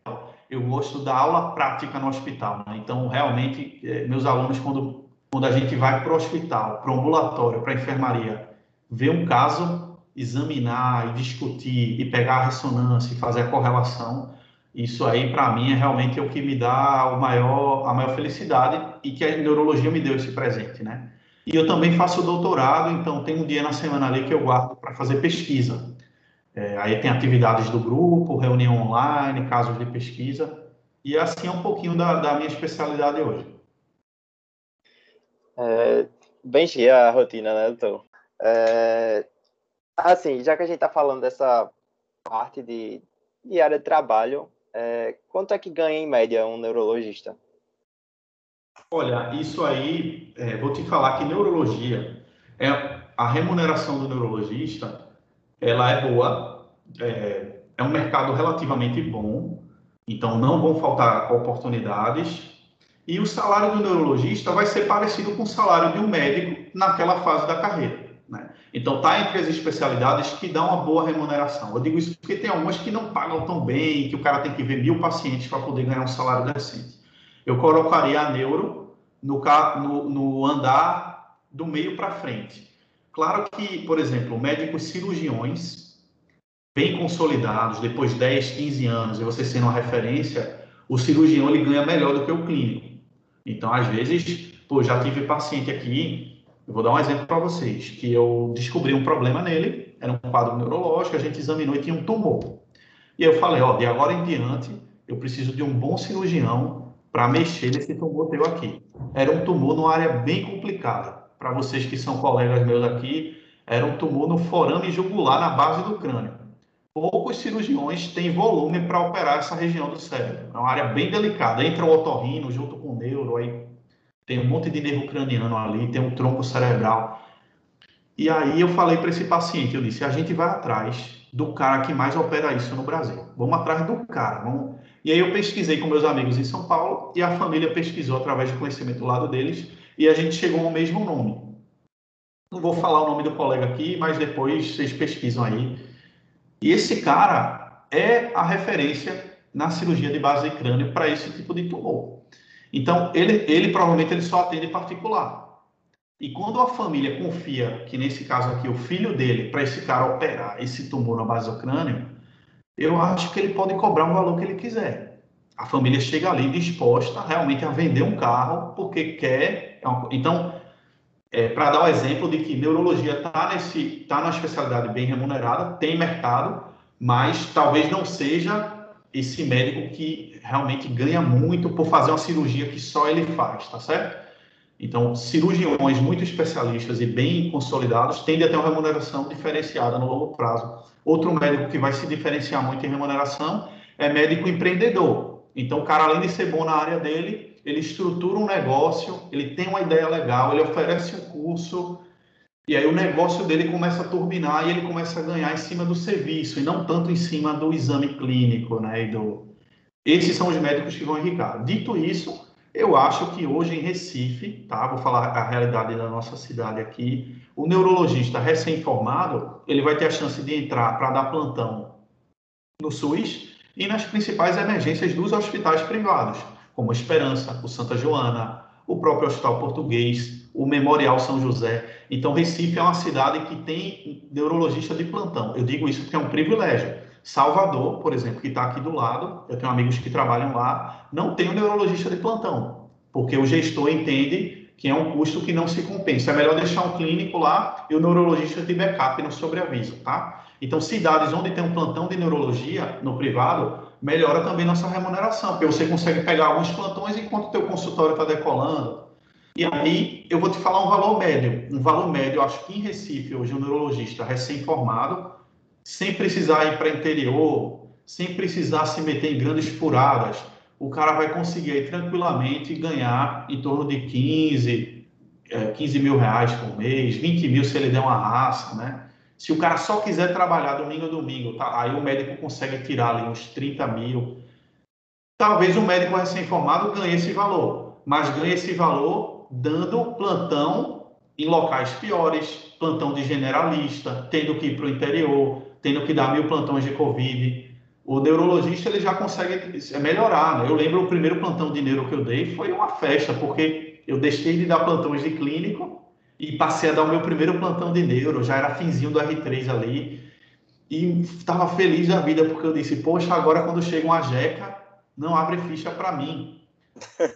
eu gosto da aula prática no hospital. Né? Então, realmente, eh, meus alunos, quando, quando a gente vai para o hospital, para o ambulatório, para a enfermaria, ver um caso, examinar e discutir e pegar a ressonância e fazer a correlação, isso aí, para mim, é realmente o que me dá o maior, a maior felicidade e que a neurologia me deu esse presente, né? E eu também faço doutorado, então tem um dia na semana ali que eu guardo para fazer pesquisa. É, aí tem atividades do grupo, reunião online, casos de pesquisa, e assim é um pouquinho da, da minha especialidade hoje. É, bem cheia a rotina, né, doutor? É, assim, já que a gente está falando dessa parte de, de área de trabalho, é, quanto é que ganha em média um neurologista? Olha, isso aí, é, vou te falar que neurologia, é, a remuneração do neurologista, ela é boa, é, é um mercado relativamente bom, então não vão faltar oportunidades, e o salário do neurologista vai ser parecido com o salário de um médico naquela fase da carreira. Né? Então, está entre as especialidades que dão uma boa remuneração. Eu digo isso porque tem algumas que não pagam tão bem, que o cara tem que ver mil pacientes para poder ganhar um salário decente. Eu colocaria a neuro no, no, no andar do meio para frente. Claro que, por exemplo, médicos cirurgiões bem consolidados, depois de 10, 15 anos, e você sendo uma referência, o cirurgião ele ganha melhor do que o clínico. Então, às vezes, pô, já tive paciente aqui eu vou dar um exemplo para vocês, que eu descobri um problema nele, era um quadro neurológico, a gente examinou e tinha um tumor. E eu falei, ó, de agora em diante, eu preciso de um bom cirurgião para mexer nesse tumor teu aqui. Era um tumor numa área bem complicada. Para vocês que são colegas meus aqui, era um tumor no forame jugular na base do crânio. Poucos cirurgiões têm volume para operar essa região do cérebro. É uma área bem delicada. Entra o otorrino junto com o neuro, aí tem um monte de nervo craniano ali, tem um tronco cerebral. E aí eu falei para esse paciente, eu disse, a gente vai atrás do cara que mais opera isso no Brasil. Vamos atrás do cara. Vamos... E aí eu pesquisei com meus amigos em São Paulo e a família pesquisou através do conhecimento do lado deles e a gente chegou ao mesmo nome. Não vou falar o nome do colega aqui, mas depois vocês pesquisam aí. E esse cara é a referência na cirurgia de base de crânio para esse tipo de tumor. Então, ele, ele provavelmente ele só atende particular. E quando a família confia, que nesse caso aqui, o filho dele, para esse cara operar esse tumor na base do crânio, eu acho que ele pode cobrar um valor que ele quiser. A família chega ali disposta realmente a vender um carro porque quer. É então, é, para dar o um exemplo de que neurologia está nesse, tá numa especialidade bem remunerada, tem mercado, mas talvez não seja esse médico que realmente ganha muito por fazer uma cirurgia que só ele faz, tá certo? Então, cirurgiões muito especialistas e bem consolidados tendem a ter uma remuneração diferenciada no longo prazo. Outro médico que vai se diferenciar muito em remuneração é médico empreendedor. Então, o cara, além de ser bom na área dele, ele estrutura um negócio, ele tem uma ideia legal, ele oferece um curso, e aí o negócio dele começa a turbinar e ele começa a ganhar em cima do serviço e não tanto em cima do exame clínico, né? E do... Esses são os médicos que vão enricar. Dito isso, eu acho que hoje em Recife, tá? Vou falar a realidade da nossa cidade aqui. O neurologista recém-formado, ele vai ter a chance de entrar para dar plantão no SUS e nas principais emergências dos hospitais privados, como Esperança, o Santa Joana, o próprio Hospital Português, o Memorial São José. Então, Recife é uma cidade que tem neurologista de plantão. Eu digo isso porque é um privilégio. Salvador, por exemplo, que está aqui do lado, eu tenho amigos que trabalham lá, não tem um neurologista de plantão, porque o gestor entende que é um custo que não se compensa. É melhor deixar um clínico lá e o neurologista de backup no sobreaviso, tá? Então, cidades onde tem um plantão de neurologia no privado, melhora também nossa remuneração, porque você consegue pegar alguns plantões enquanto o teu consultório está decolando. E aí, eu vou te falar um valor médio. Um valor médio, eu acho que em Recife, hoje, um neurologista recém-formado, sem precisar ir para interior, sem precisar se meter em grandes furadas, o cara vai conseguir aí, tranquilamente ganhar em torno de 15, 15 é, mil reais por mês, 20 mil se ele der uma raça, né? Se o cara só quiser trabalhar domingo a domingo, tá? aí o médico consegue tirar ali uns 30 mil. Talvez o médico recém-formado ganhe esse valor, mas ganhe esse valor dando plantão em locais piores, plantão de generalista, tendo que ir para o interior, tendo que dar mil plantões de Covid. o neurologista ele já consegue melhorar. Né? Eu lembro o primeiro plantão de neuro que eu dei foi uma festa, porque eu deixei de dar plantões de clínico e passei a dar o meu primeiro plantão de neuro, já era finzinho do R3 ali, e estava feliz da vida, porque eu disse, poxa, agora quando chega uma jeca, não abre ficha para mim.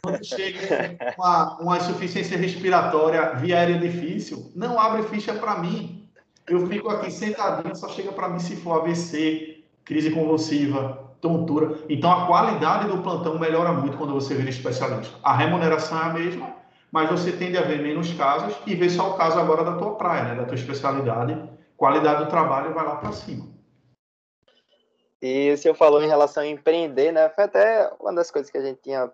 Quando chega uma, uma insuficiência respiratória via aérea difícil, não abre ficha para mim. Eu fico aqui sentadinho, só chega para mim se for AVC, crise convulsiva, tontura. Então a qualidade do plantão melhora muito quando você vira especialista. A remuneração é a mesma, mas você tende a ver menos casos e ver só o caso agora da tua praia, né, da tua especialidade. Qualidade do trabalho vai lá para cima. E o senhor falou em relação a empreender, né? Foi até uma das coisas que a gente tinha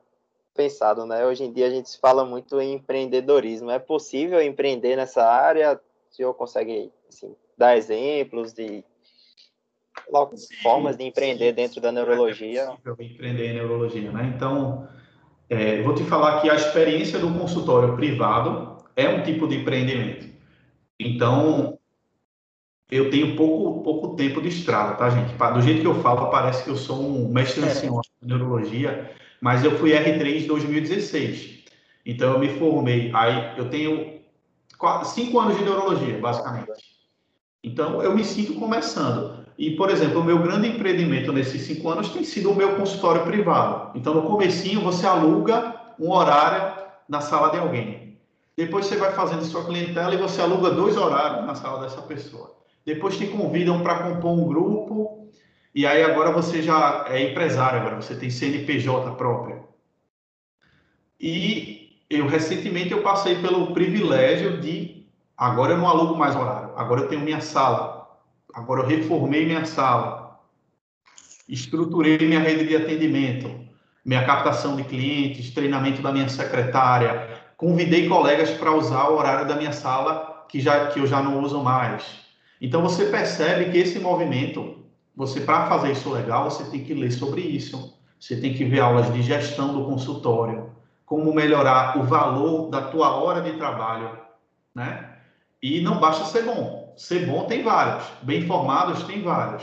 pensado, né? Hoje em dia a gente fala muito em empreendedorismo. É possível empreender nessa área? O senhor consegue assim, dar exemplos de sim, formas de empreender sim, dentro da neurologia? É possível empreender em neurologia, né? Então, é, vou te falar que a experiência do consultório privado é um tipo de empreendimento. Então, eu tenho pouco, pouco tempo de estrada, tá, gente? Do jeito que eu falo, parece que eu sou um mestre ancião de neurologia, mas eu fui R3 em 2016. Então, eu me formei. Aí, eu tenho quatro, cinco anos de neurologia, basicamente. Então, eu me sinto começando. E, por exemplo, o meu grande empreendimento nesses cinco anos tem sido o meu consultório privado. Então, no comecinho, você aluga um horário na sala de alguém. Depois você vai fazendo sua clientela e você aluga dois horários na sala dessa pessoa. Depois te convidam para compor um grupo e aí agora você já é empresário, agora você tem CNPJ própria. E eu recentemente eu passei pelo privilégio de agora eu não alugo mais horário, agora eu tenho minha sala. Agora eu reformei minha sala. Estruturei minha rede de atendimento, minha captação de clientes, treinamento da minha secretária, convidei colegas para usar o horário da minha sala que já que eu já não uso mais. Então você percebe que esse movimento você, para fazer isso legal, você tem que ler sobre isso. Você tem que ver aulas de gestão do consultório, como melhorar o valor da tua hora de trabalho, né? E não basta ser bom. Ser bom tem vários, bem informados tem vários.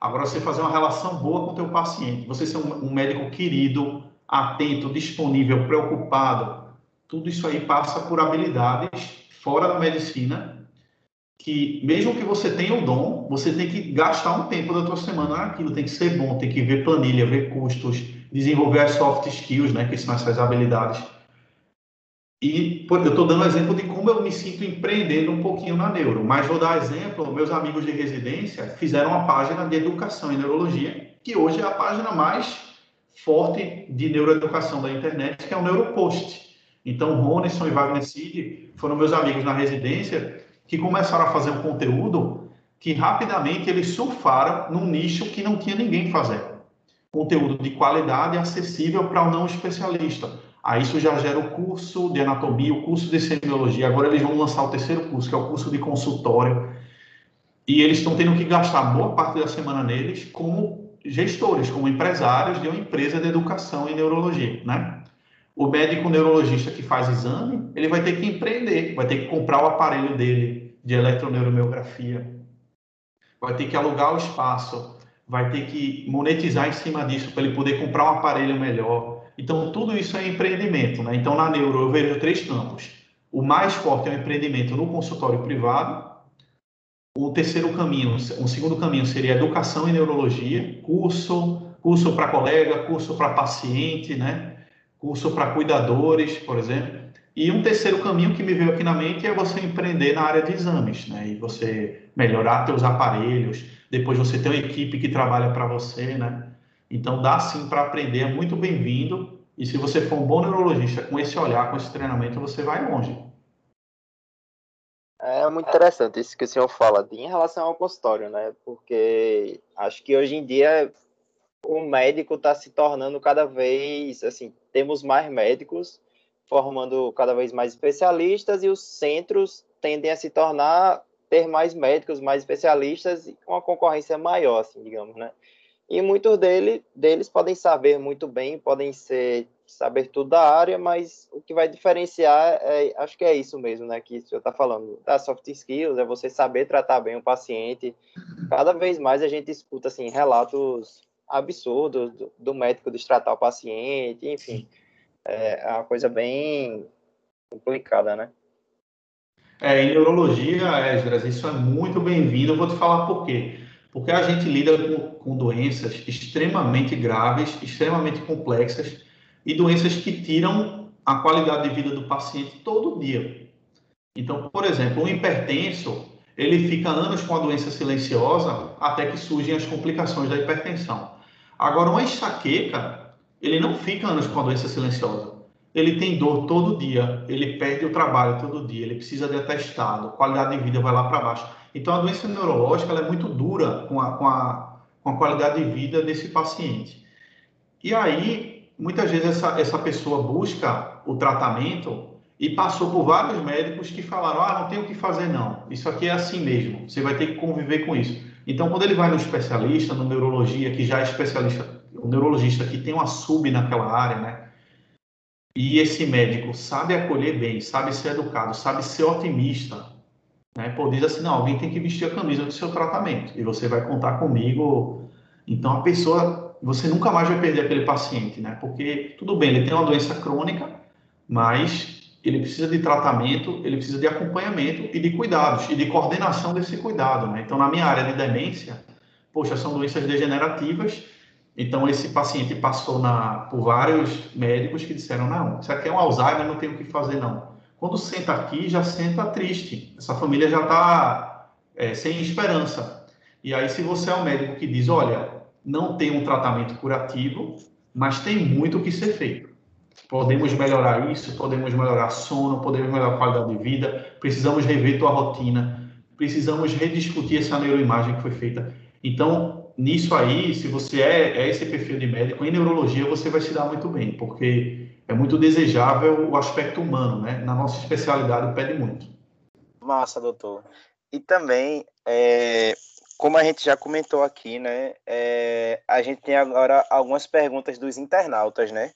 Agora você fazer uma relação boa com o teu paciente, você ser um, um médico querido, atento, disponível, preocupado, tudo isso aí passa por habilidades fora da medicina que mesmo que você tenha o dom, você tem que gastar um tempo da tua semana naquilo, tem que ser bom, tem que ver planilha, ver custos, desenvolver as soft skills, né, que são essas habilidades. E eu estou dando exemplo de como eu me sinto empreendendo um pouquinho na neuro, mas vou dar exemplo, meus amigos de residência fizeram uma página de educação em neurologia, que hoje é a página mais forte de neuroeducação da internet, que é o Neuropost. Então, Ronisson e Wagner Cid foram meus amigos na residência que começaram a fazer um conteúdo que rapidamente eles surfaram num nicho que não tinha ninguém fazendo. Conteúdo de qualidade acessível para o não especialista. Aí isso já gera o curso de anatomia, o curso de semiologia. Agora eles vão lançar o terceiro curso, que é o curso de consultório. E eles estão tendo que gastar boa parte da semana neles como gestores, como empresários de uma empresa de educação em neurologia, né? O médico neurologista que faz exame, ele vai ter que empreender, vai ter que comprar o aparelho dele de eletroneuromiografia, vai ter que alugar o espaço, vai ter que monetizar em cima disso para ele poder comprar um aparelho melhor. Então, tudo isso é empreendimento. Né? Então, na neuro, eu vejo três campos. O mais forte é o empreendimento no consultório privado. O terceiro caminho, um segundo caminho seria educação em neurologia, curso, curso para colega, curso para paciente, né? curso para cuidadores, por exemplo. E um terceiro caminho que me veio aqui na mente é você empreender na área de exames, né? E você melhorar seus aparelhos, depois você ter uma equipe que trabalha para você, né? Então dá sim para aprender, é muito bem-vindo. E se você for um bom neurologista com esse olhar, com esse treinamento, você vai longe. É muito interessante isso que o senhor fala em relação ao consultório, né? Porque acho que hoje em dia o médico está se tornando cada vez, assim, temos mais médicos formando cada vez mais especialistas e os centros tendem a se tornar ter mais médicos, mais especialistas e uma concorrência maior, assim, digamos, né? E muitos dele, deles podem saber muito bem, podem ser saber tudo da área, mas o que vai diferenciar, é, acho que é isso mesmo, né, que o senhor está falando, da soft skills, é você saber tratar bem o paciente. Cada vez mais a gente escuta, assim, relatos absurdo do, do médico destratar o paciente, enfim. É, é uma coisa bem complicada, né? É, em neurologia, Esdras, isso é muito bem-vindo. Eu vou te falar por quê. Porque a gente lida com, com doenças extremamente graves, extremamente complexas e doenças que tiram a qualidade de vida do paciente todo dia. Então, por exemplo, um hipertenso, ele fica anos com a doença silenciosa até que surgem as complicações da hipertensão. Agora, uma enxaqueca, ele não fica anos com a doença silenciosa. Ele tem dor todo dia, ele perde o trabalho todo dia, ele precisa de atestado, qualidade de vida vai lá para baixo. Então, a doença neurológica é muito dura com a, com, a, com a qualidade de vida desse paciente. E aí, muitas vezes, essa, essa pessoa busca o tratamento e passou por vários médicos que falaram: ah, não tem o que fazer, não. Isso aqui é assim mesmo, você vai ter que conviver com isso. Então, quando ele vai no especialista, no neurologia, que já é especialista, o neurologista que tem uma sub naquela área, né? E esse médico sabe acolher bem, sabe ser educado, sabe ser otimista, né? Pô, diz assim, não, alguém tem que vestir a camisa do seu tratamento e você vai contar comigo. Então, a pessoa, você nunca mais vai perder aquele paciente, né? Porque, tudo bem, ele tem uma doença crônica, mas ele precisa de tratamento, ele precisa de acompanhamento e de cuidados e de coordenação desse cuidado. Né? Então, na minha área de demência, poxa, são doenças degenerativas. Então, esse paciente passou na, por vários médicos que disseram: não, isso aqui é um Alzheimer, não tem o que fazer, não. Quando senta aqui, já senta triste. Essa família já está é, sem esperança. E aí, se você é um médico que diz: olha, não tem um tratamento curativo, mas tem muito o que ser feito Podemos melhorar isso, podemos melhorar sono, podemos melhorar a qualidade de vida, precisamos rever tua rotina, precisamos rediscutir essa neuroimagem que foi feita. Então, nisso aí, se você é, é esse perfil de médico, em neurologia você vai se dar muito bem, porque é muito desejável o aspecto humano, né? Na nossa especialidade pede muito. Massa, doutor. E também, é, como a gente já comentou aqui, né? É, a gente tem agora algumas perguntas dos internautas, né?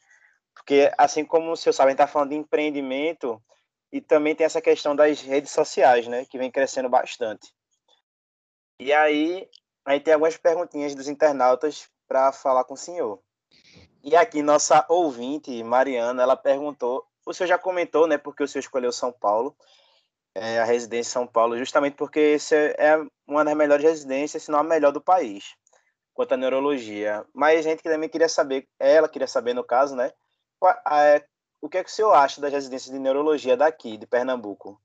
Porque, assim como o senhor sabe, a gente está falando de empreendimento e também tem essa questão das redes sociais, né? Que vem crescendo bastante. E aí, aí tem algumas perguntinhas dos internautas para falar com o senhor. E aqui, nossa ouvinte, Mariana, ela perguntou. O senhor já comentou, né? Porque o senhor escolheu São Paulo, é, a residência São Paulo, justamente porque essa é uma das melhores residências, se não a melhor do país, quanto à neurologia. Mas a gente também queria saber, ela queria saber, no caso, né? é, o que é que o senhor acha das residências de neurologia daqui, de Pernambuco?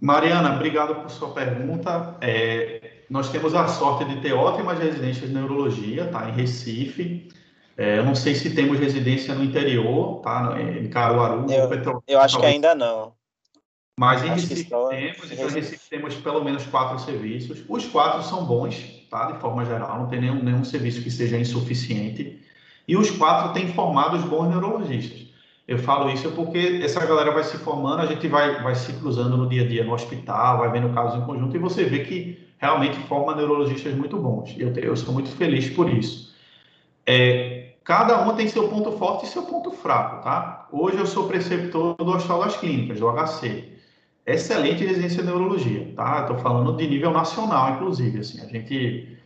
Mariana, obrigado por sua pergunta. É, nós temos a sorte de ter ótimas residências de neurologia, tá? Em Recife. É, eu não sei se temos residência no interior, tá? Em Caruaru. Eu, Petro... eu acho que ainda não. Mas em Recife temos, então em Recife temos pelo menos quatro serviços. Os quatro são bons, tá? De forma geral, não tem nenhum, nenhum serviço que seja insuficiente. E os quatro têm formado os bons neurologistas. Eu falo isso porque essa galera vai se formando, a gente vai, vai se cruzando no dia a dia no hospital, vai vendo casos em conjunto e você vê que realmente forma neurologistas muito bons. Eu, eu sou muito feliz por isso. É, cada um tem seu ponto forte e seu ponto fraco, tá? Hoje eu sou preceptor do Hospital das Clínicas, do HC. Excelente residência de neurologia, tá? Estou falando de nível nacional, inclusive. Assim, a gente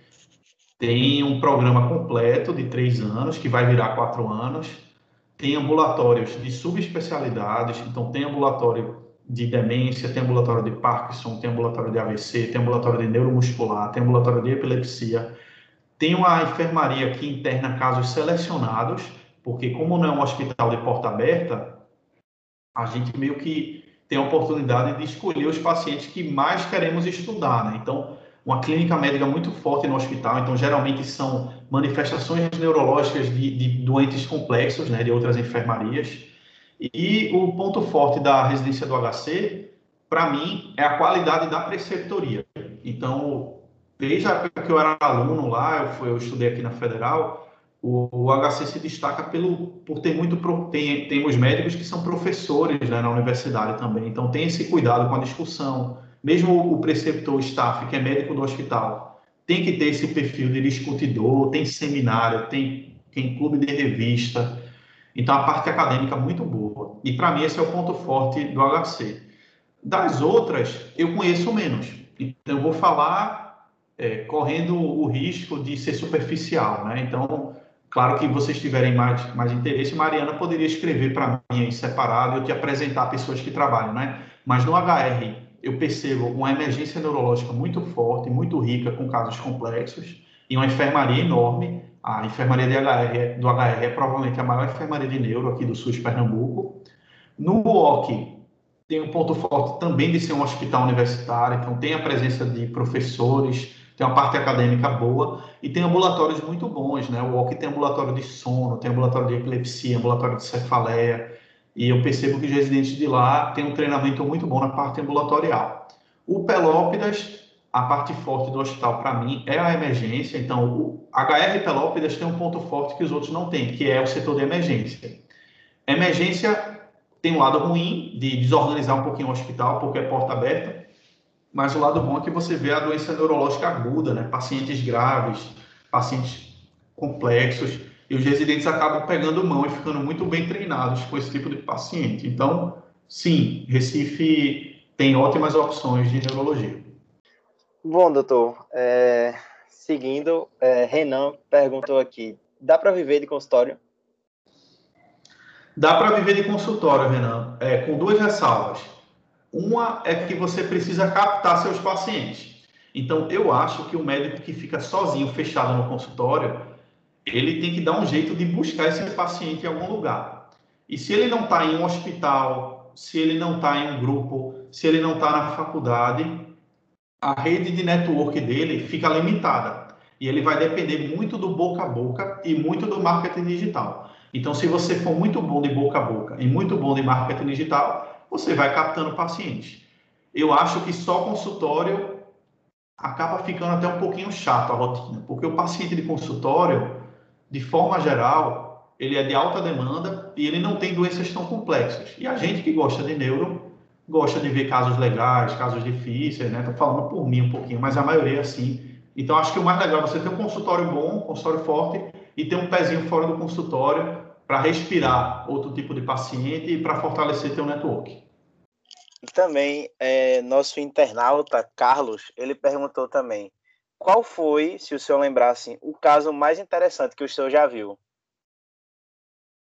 tem um programa completo de três anos, que vai virar quatro anos. Tem ambulatórios de subespecialidades, então tem ambulatório de demência, tem ambulatório de Parkinson, tem ambulatório de AVC, tem ambulatório de neuromuscular, tem ambulatório de epilepsia. Tem uma enfermaria que interna casos selecionados, porque como não é um hospital de porta aberta, a gente meio que tem a oportunidade de escolher os pacientes que mais queremos estudar, né? Então, uma clínica médica muito forte no hospital, então geralmente são manifestações neurológicas de, de doentes complexos, né, de outras enfermarias. E o ponto forte da residência do HC, para mim, é a qualidade da preceptoria. Então, desde a época que eu era aluno lá, eu, fui, eu estudei aqui na Federal, o, o, HC se destaca pelo, por ter muito. Tem, temos médicos que são professores né, na universidade também, então tem esse cuidado com a discussão, mesmo o preceptor, o staff, que é médico do hospital, tem que ter esse perfil de discutidor, tem seminário, tem, tem clube de revista. Então, a parte acadêmica é muito boa. E, para mim, esse é o ponto forte do HC. Das outras, eu conheço menos. Então, eu vou falar é, correndo o risco de ser superficial, né? Então, claro que vocês tiverem mais, mais interesse, Mariana poderia escrever para mim em separado eu te apresentar pessoas que trabalham, né? Mas no HR eu percebo uma emergência neurológica muito forte, muito rica, com casos complexos, e uma enfermaria enorme. A enfermaria HR, do HR é provavelmente a maior enfermaria de neuro aqui do sul de Pernambuco. No OC, tem um ponto forte também de ser um hospital universitário, então tem a presença de professores, tem uma parte acadêmica boa e tem ambulatórios muito bons, né? O OC tem ambulatório de sono, tem ambulatório de epilepsia, ambulatório de cefaleia, e eu percebo que os residentes de lá têm um treinamento muito bom na parte ambulatorial. O Pelópidas, a parte forte do hospital para mim é a emergência, então o HR Pelópidas tem um ponto forte que os outros não têm, que é o setor de emergência. Emergência tem um lado ruim de desorganizar um pouquinho o hospital, porque é porta aberta, mas o lado bom é que você vê a doença neurológica aguda, né? Pacientes graves, pacientes complexos, e os residentes acabam pegando mão e ficando muito bem treinados com esse tipo de paciente. Então, sim, Recife tem ótimas opções de neurologia. Bom, doutor, é, seguindo, é, Renan perguntou aqui: dá para viver de consultório? Dá para viver de consultório, Renan, é, com duas ressalvas. Uma é que você precisa captar seus pacientes. Então, eu acho que o médico que fica sozinho, fechado no consultório, ele tem que dar um jeito de buscar esse paciente em algum lugar. E se ele não está em um hospital, se ele não está em um grupo, se ele não está na faculdade, a rede de network dele fica limitada. E ele vai depender muito do boca a boca e muito do marketing digital. Então, se você for muito bom de boca a boca e muito bom de marketing digital, você vai captando pacientes. Eu acho que só consultório acaba ficando até um pouquinho chato a rotina, porque o paciente de consultório, de forma geral, ele é de alta demanda e ele não tem doenças tão complexas. E a gente que gosta de neuro gosta de ver casos legais, casos difíceis, né? Estou falando por mim um pouquinho, mas a maioria é assim. Então, acho que o mais legal é você ter um consultório bom, um consultório forte e ter um pezinho fora do consultório para respirar outro tipo de paciente e para fortalecer teu network. E também, é, nosso internauta, Carlos, ele perguntou também, qual foi, se o senhor lembrasse, assim, o caso mais interessante que o senhor já viu?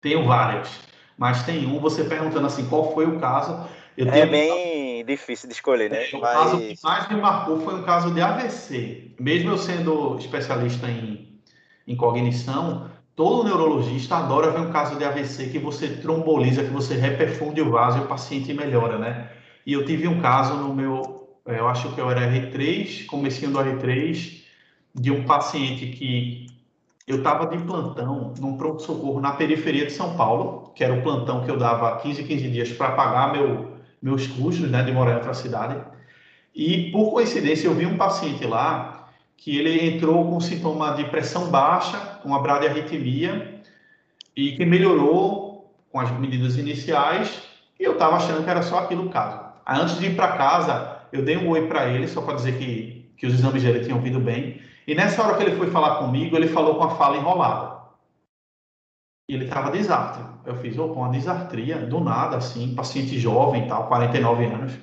Tenho vários, mas tem um, você perguntando assim, qual foi o caso... é bem difícil de escolher, né? O mas... caso que mais me marcou foi um caso de AVC. Mesmo eu sendo especialista em, em cognição, Todo neurologista adora ver um caso de AVC que você tromboliza, que você reperfunde o vaso e o paciente melhora, né? E eu tive um caso no meu, eu acho que eu era R3, comecinho do R3, de um paciente que eu estava de plantão num pronto-socorro na periferia de São Paulo, que era o plantão que eu dava 15, 15 dias para pagar meu, meus custos, né, de morar em outra cidade. E, por coincidência, eu vi um paciente lá que ele entrou com sintoma de pressão baixa, uma bradiarritmia, e que melhorou com as medidas iniciais, e eu estava achando que era só aquilo o caso. Aí, antes de ir para casa, eu dei um oi para ele, só para dizer que, que os exames dele tinham vindo bem, e nessa hora que ele foi falar comigo, ele falou com a fala enrolada. E ele estava desartre. Eu fiz, opa, uma desartria, do nada, assim, paciente jovem tal, 49 anos.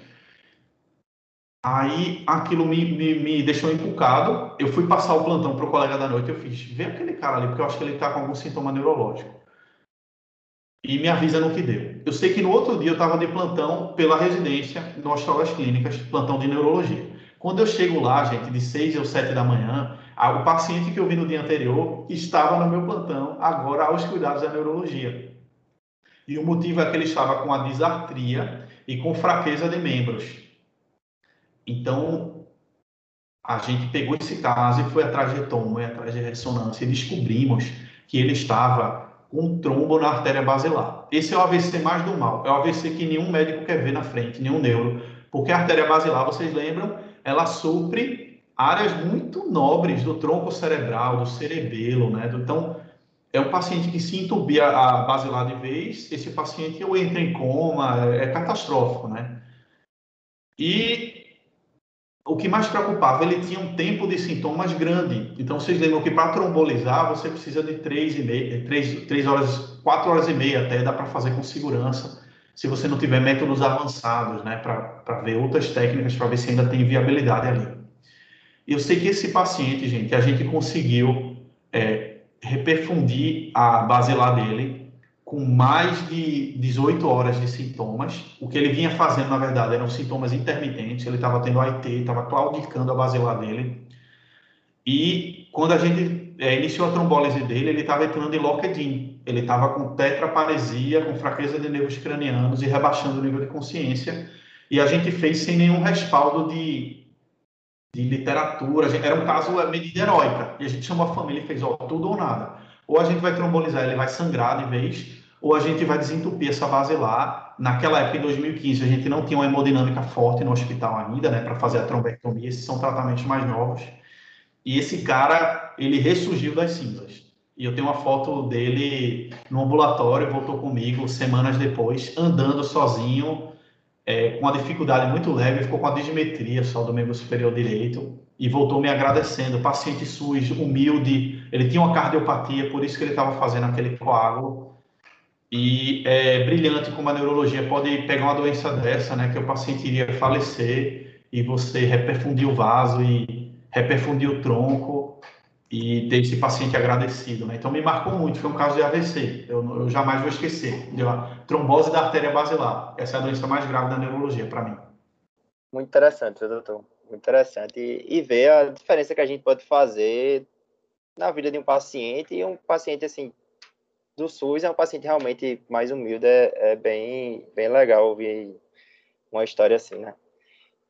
Aí aquilo me, me, me deixou encucado. Eu fui passar o plantão para o colega da noite. Eu fiz, vê aquele cara ali, porque eu acho que ele está com algum sintoma neurológico. E me avisa no que deu. Eu sei que no outro dia eu estava de plantão pela residência no Hospital das Clínicas, plantão de neurologia. Quando eu chego lá, gente, de 6 ou 7 da manhã, o paciente que eu vi no dia anterior estava no meu plantão, agora aos cuidados da neurologia. E o motivo é que ele estava com a disartria e com fraqueza de membros. Então, a gente pegou esse caso e foi atrás de tomo e atrás de ressonância e descobrimos que ele estava com um trombo na artéria basilar. Esse é o AVC mais do mal. É o AVC que nenhum médico quer ver na frente, nenhum neuro. Porque a artéria basilar, vocês lembram, ela supre áreas muito nobres do tronco cerebral, do cerebelo, né? Então, é um paciente que se entubia a basilar de vez, esse paciente ou entra em coma, é, é catastrófico, né? E o que mais preocupava, ele tinha um tempo de sintomas grande. Então, vocês lembram que para trombolizar, você precisa de 3, e meia, 3, 3 horas, 4 horas e meia até, dá para fazer com segurança, se você não tiver métodos avançados, né, para ver outras técnicas, para ver se ainda tem viabilidade ali. Eu sei que esse paciente, gente, a gente conseguiu é, reperfundir a basilar dele com mais de 18 horas de sintomas. O que ele vinha fazendo, na verdade, eram sintomas intermitentes. Ele estava tendo AIT, estava claudicando a basilar dele. E quando a gente é, iniciou a trombólise dele, ele estava entrando em locked-in. Ele estava com tetraparesia, com fraqueza de nervos cranianos e rebaixando o nível de consciência. E a gente fez sem nenhum respaldo de, de literatura. Era um caso medida heróica. E a gente chamou a família e fez, ó, tudo ou nada. Ou a gente vai trombolizar, ele vai sangrar de vez, ou a gente vai desentupir essa base lá. Naquela época, em 2015, a gente não tinha uma hemodinâmica forte no hospital ainda, né, para fazer a trombectomia. Esses são tratamentos mais novos. E esse cara, ele ressurgiu das cinzas. E eu tenho uma foto dele no ambulatório, voltou comigo semanas depois, andando sozinho, é, com uma dificuldade muito leve, ficou com a digimetria só do membro superior direito e voltou me agradecendo. Paciente SUS, humilde, ele tinha uma cardiopatia, por isso que ele estava fazendo aquele coágulo. E é brilhante como a neurologia pode pegar uma doença dessa, né, que o paciente iria falecer e você reperfundir o vaso e reperfundir o tronco e ter esse paciente agradecido. Né? Então, me marcou muito. Foi um caso de AVC. Eu, eu jamais vou esquecer. Trombose da artéria basilar. Essa é a doença mais grave da neurologia para mim. Muito interessante, doutor. Muito interessante. E, e ver a diferença que a gente pode fazer na vida de um paciente e um paciente assim do SUS é um paciente realmente mais humilde é, é bem bem legal ouvir uma história assim né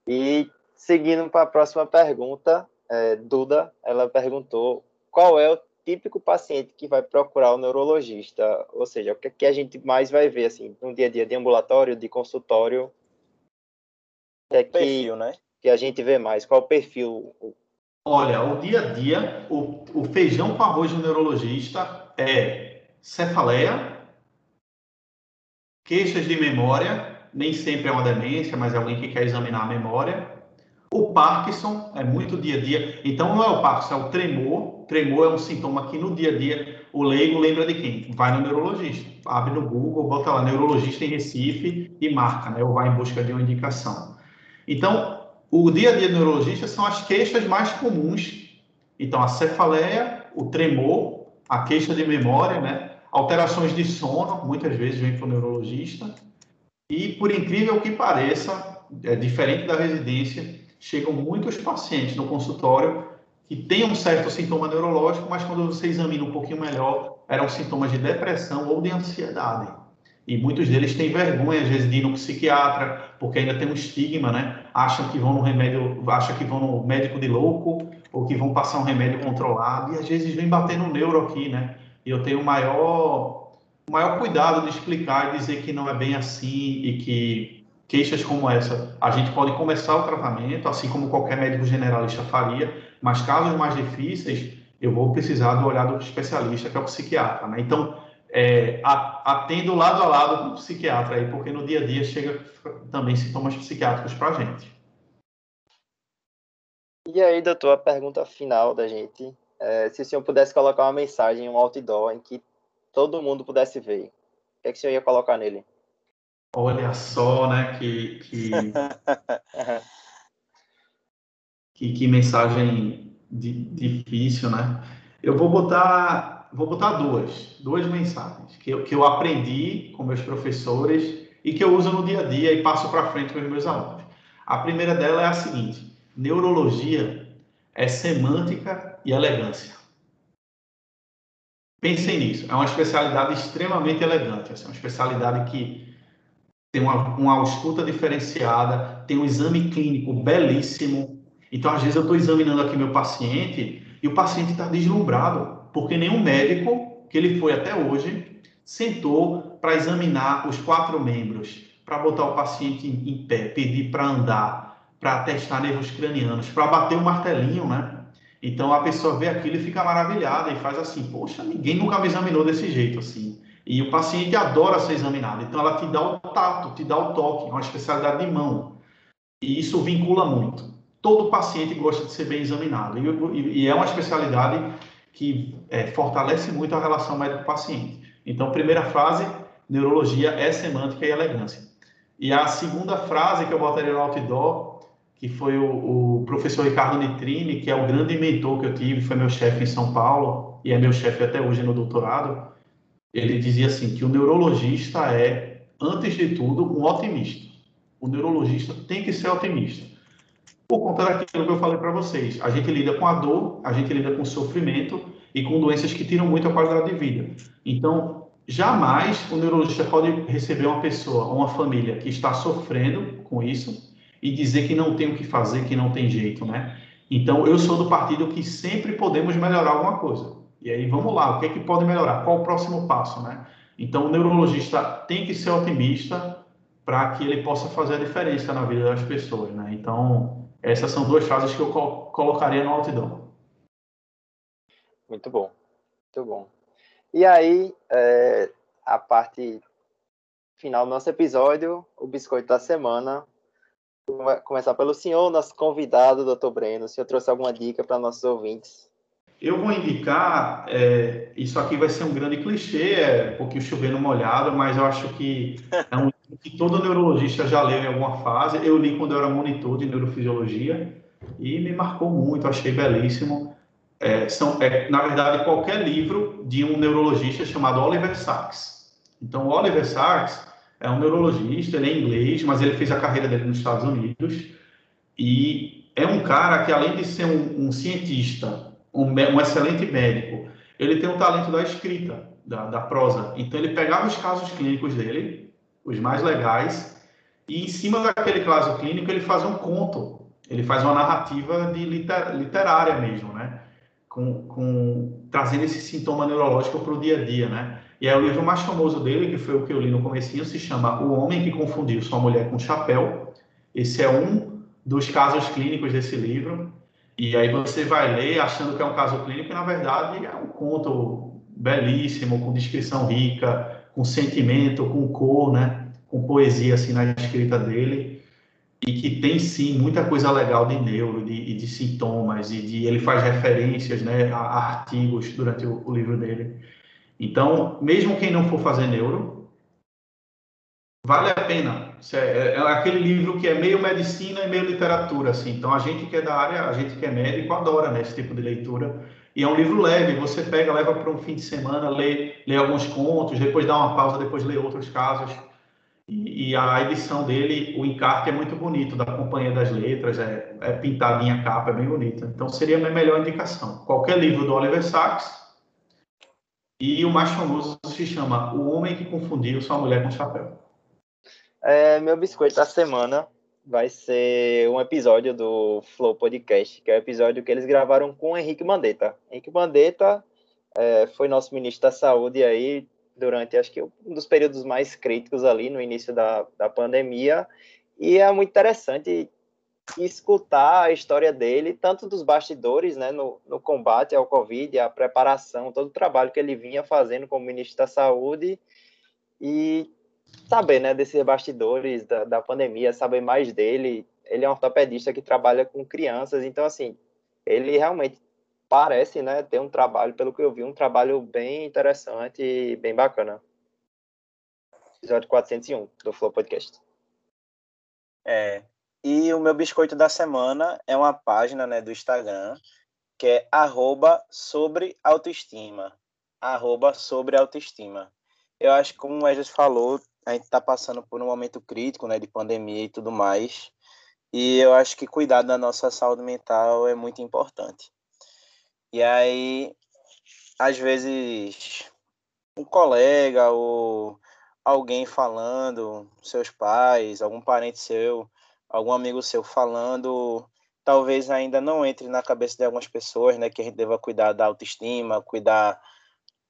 e Seguindo para a próxima pergunta, é, Duda, ela perguntou qual é o típico paciente que vai procurar o neurologista, ou seja, o que, que a gente mais vai ver assim no dia a dia de ambulatório, de consultório, é que, perfil, né? que a gente vê mais, qual o perfil? Olha, o dia a dia, o, o feijão com arroz do neurologista é cefaleia, queixas de memória, nem sempre é uma demência, mas é alguém que quer examinar a memória, o Parkinson é muito dia a dia. Então, não é o Parkinson, é o tremor. Tremor é um sintoma que no dia a dia o leigo lembra de quem? Vai no neurologista. Abre no Google, bota lá neurologista em Recife e marca, né? Ou vai em busca de uma indicação. Então, o dia a dia do neurologista são as queixas mais comuns. Então, a cefaleia, o tremor, a queixa de memória, né? Alterações de sono, muitas vezes vem para o neurologista. E, por incrível que pareça, é diferente da residência, chegam muitos pacientes no consultório que têm um certo sintoma neurológico, mas quando você examina um pouquinho melhor, eram sintomas de depressão ou de ansiedade. E muitos deles têm vergonha, às vezes, de ir no psiquiatra, porque ainda tem um estigma, né? Acham que vão no remédio, acham que vão no médico de louco, ou que vão passar um remédio controlado, e às vezes vem bater no neuro aqui, né? E eu tenho o maior, maior cuidado de explicar e dizer que não é bem assim e que queixas como essa, a gente pode começar o tratamento, assim como qualquer médico generalista faria, mas casos mais difíceis, eu vou precisar do olhar do especialista, que é o psiquiatra, né? Então, é, atendo lado a lado com o psiquiatra aí, porque no dia a dia chega também sintomas psiquiátricos para a gente. E aí, doutor, a pergunta final da gente, é, se o senhor pudesse colocar uma mensagem, um outdoor em que todo mundo pudesse ver, o que, é que o senhor ia colocar nele? Olha só, né? Que, que, que, que, mensagem di, difícil, né? Eu vou botar, vou botar duas, duas mensagens que eu, que eu aprendi com meus professores e que eu uso no dia a dia e passo para frente com os meus alunos. A primeira dela é a seguinte: neurologia é semântica e elegância. Pensem nisso. É uma especialidade extremamente elegante. Assim, uma especialidade que tem uma, uma escuta diferenciada, tem um exame clínico belíssimo. Então, às vezes, eu estou examinando aqui meu paciente e o paciente está deslumbrado, porque nenhum médico que ele foi até hoje sentou para examinar os quatro membros, para botar o paciente em pé, pedir para andar, para testar nervos cranianos, para bater o martelinho, né? Então a pessoa vê aquilo e fica maravilhada e faz assim: Poxa, ninguém nunca me examinou desse jeito assim. E o paciente adora ser examinado. Então, ela te dá o tato, te dá o toque, é uma especialidade de mão. E isso vincula muito. Todo paciente gosta de ser bem examinado. E, e é uma especialidade que é, fortalece muito a relação médico-paciente. Então, primeira frase, neurologia é semântica e elegância. E a segunda frase que eu botaria no outdoor, que foi o, o, professor Ricardo Nitrini, que é o grande mentor que eu tive, foi meu chefe em São Paulo e é meu chefe até hoje no doutorado. Ele dizia assim que o neurologista é, antes de tudo, um otimista. O neurologista tem que ser otimista. Por conta daquilo que eu falei para vocês, a gente lida com a dor, a gente lida com o sofrimento e com doenças que tiram muito a qualidade de vida. Então, jamais o neurologista pode receber uma pessoa, uma família que está sofrendo com isso e dizer que não tem o que fazer, que não tem jeito, né? Então, eu sou do partido que sempre podemos melhorar alguma coisa. E aí, vamos lá, o que é que pode melhorar? Qual o próximo passo, né? Então, o neurologista tem que ser otimista para que ele possa fazer a diferença na vida das pessoas, né? Então, essas são duas frases que eu colocaria no altidão. Muito bom, muito bom. E aí, é, a parte final do nosso episódio, o biscoito da semana, começar pelo senhor, nosso convidado, doutor Breno. O senhor trouxe alguma dica para nossos ouvintes? Eu vou indicar, é, isso aqui vai ser um grande clichê, é um pouquinho chovendo molhado, mas eu acho que é um livro que todo neurologista já leu em alguma fase. Eu li quando eu era monitor de neurofisiologia e me marcou muito, achei belíssimo. É, são, é, na verdade, qualquer livro de um neurologista chamado Oliver Sacks. Então, Oliver Sacks é um neurologista, ele é inglês, mas ele fez a carreira dele nos Estados Unidos e é um cara que, além de ser um, um cientista, um, um, excelente médico, ele tem o talento da escrita, da, da prosa. Então, ele pegava os casos clínicos dele, os mais legais, e em cima daquele caso clínico, ele faz um conto, ele faz uma narrativa de liter, literária mesmo, né? Com, com, trazendo esse sintoma neurológico para o dia a dia, né? E aí o livro mais famoso dele, que foi o que eu li no comecinho, se chama O Homem que Confundiu Sua Mulher com Chapéu. Esse é um dos casos clínicos desse livro. E aí você vai ler achando que é um caso clínico e, na verdade, é um conto belíssimo, com descrição rica, com sentimento, com cor, né? com poesia assim na escrita dele e que tem sim muita coisa legal de neuro de, de sintomas e de ele faz referências né, a artigos durante o, o livro dele então, mesmo quem não for fazer neuro, vale a pena. É, é, é, aquele livro que é meio medicina e meio literatura, assim. Então, a gente que é da área, a gente que é médico, adora né, esse tipo de leitura. E é um livro leve, você pega, leva para um fim de semana, lê, lê alguns contos, depois dá uma pausa, depois lê outros casos. E, e a edição dele, o encarte é muito bonito, da Companhia das Letras, é, é pintadinha a capa, é bem bonita. Então, seria a minha melhor indicação. Qualquer livro do Oliver Sacks, e o mais famoso se chama O Homem que Confundiu Sua Mulher com Chapéu. É, meu biscoito da semana vai ser um episódio do Flow Podcast, que é o um episódio que eles gravaram com o Henrique Mandetta. Henrique Mandetta é, foi nosso ministro da Saúde aí durante, acho que, um dos períodos mais críticos ali no início da, da pandemia. E é muito interessante escutar a história dele, tanto dos bastidores, né, no, no combate ao Covid, a preparação, todo o trabalho que ele vinha fazendo como ministro da Saúde e saber, né, desses bastidores da, da pandemia, saber mais dele. Ele é um ortopedista que trabalha com crianças, então, assim, ele realmente parece, né, ter um trabalho, pelo que eu vi, um trabalho bem interessante e bem bacana. Episódio 401 do Flow Podcast. É, e o meu biscoito da semana é uma página né, do Instagram que é arroba sobre autoestima. Arroba sobre autoestima. Eu acho que, como o Wesley falou, a gente está passando por um momento crítico né, de pandemia e tudo mais. E eu acho que cuidar da nossa saúde mental é muito importante. E aí, às vezes, um colega ou alguém falando, seus pais, algum parente seu, algum amigo seu falando, talvez ainda não entre na cabeça de algumas pessoas, né, que a gente deva cuidar da autoestima, cuidar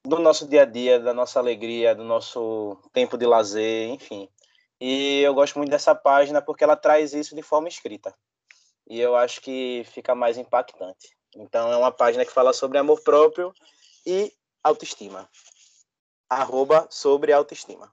do nosso dia a dia, da nossa alegria, do nosso tempo de lazer, enfim. E eu gosto muito dessa página porque ela traz isso de forma escrita. E eu acho que fica mais impactante. Então é uma página que fala sobre amor próprio e autoestima. Arroba sobre autoestima.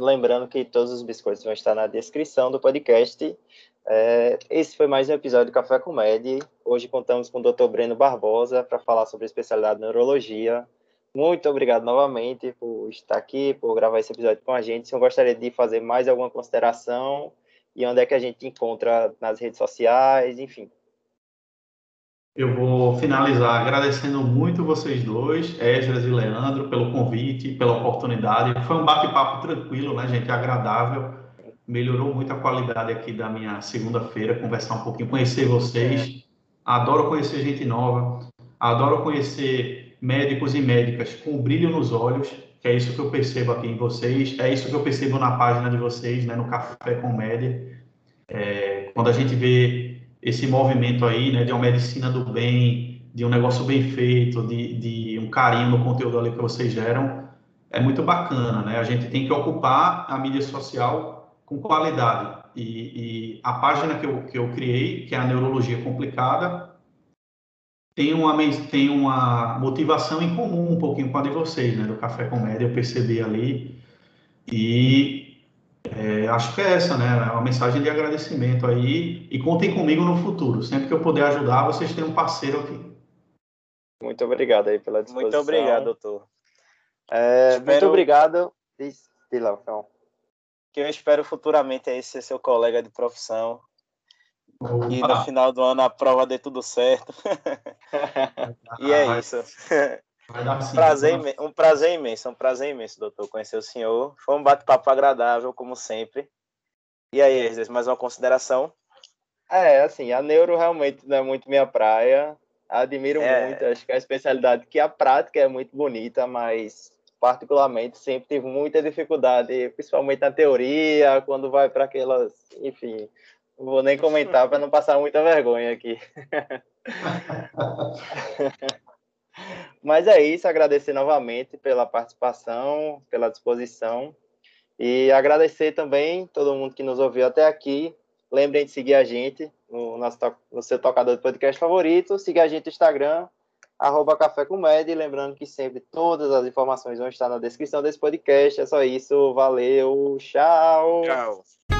Lembrando que todos os biscoitos vão estar na descrição do podcast. É, esse foi mais um episódio do Café com Med. Hoje contamos com o Dr. Breno Barbosa para falar sobre a especialidade de neurologia. Muito obrigado novamente por estar aqui, por gravar esse episódio com a gente. Se eu gostaria de fazer mais alguma consideração e onde é que a gente encontra nas redes sociais, enfim. Eu vou finalizar agradecendo muito vocês dois, Esdras e Leandro, pelo convite, pela oportunidade. Foi um bate-papo tranquilo, né, gente? Agradável. Melhorou muito a qualidade aqui da minha segunda-feira, conversar um pouquinho, conhecer vocês. Adoro conhecer gente nova. Adoro conhecer médicos e médicas com brilho nos olhos, que é isso que eu percebo aqui em vocês. É isso que eu percebo na página de vocês, né, no Café com Média. É, quando a gente vê esse movimento aí, né, de uma medicina do bem, de um negócio bem feito, de, de um carinho no conteúdo ali que vocês geram, é muito bacana, né? A gente tem que ocupar a mídia social com qualidade. E, e a página que eu, que eu criei, que é a Neurologia Complicada, tem uma, tem uma motivação em comum um pouquinho com a de vocês, né? Do Café Comédia, eu percebi ali. E é, acho que é essa, né? É uma mensagem de agradecimento aí. E contem comigo no futuro. Sempre que eu puder ajudar, vocês têm um parceiro aqui. Muito obrigado aí pela disposição. Muito obrigado, doutor. É, espero... Muito obrigado. Lá, então. Que eu espero futuramente aí ser seu colega de profissão. Opa. E no final do ano a prova dê tudo certo. e é isso. Um prazer, um prazer imenso, um prazer imenso, doutor, conhecer o senhor. Foi um bate-papo agradável, como sempre. E aí, mais uma consideração? É, assim, a neuro realmente não é muito minha praia. Admiro é... muito, acho que é a especialidade que a prática é muito bonita, mas particularmente sempre tive muita dificuldade, principalmente na teoria, quando vai para aquelas, enfim, não vou nem comentar para não passar muita vergonha aqui. Mas é isso, agradecer novamente pela participação, pela disposição e agradecer também todo mundo que nos ouviu até aqui. Lembrem de seguir a gente no, nosso, no seu tocador de podcast favorito, seguir a gente no Instagram, arroba Café com Med, lembrando que sempre todas as informações vão estar na descrição desse podcast. É só isso, valeu, tchau! Tchau!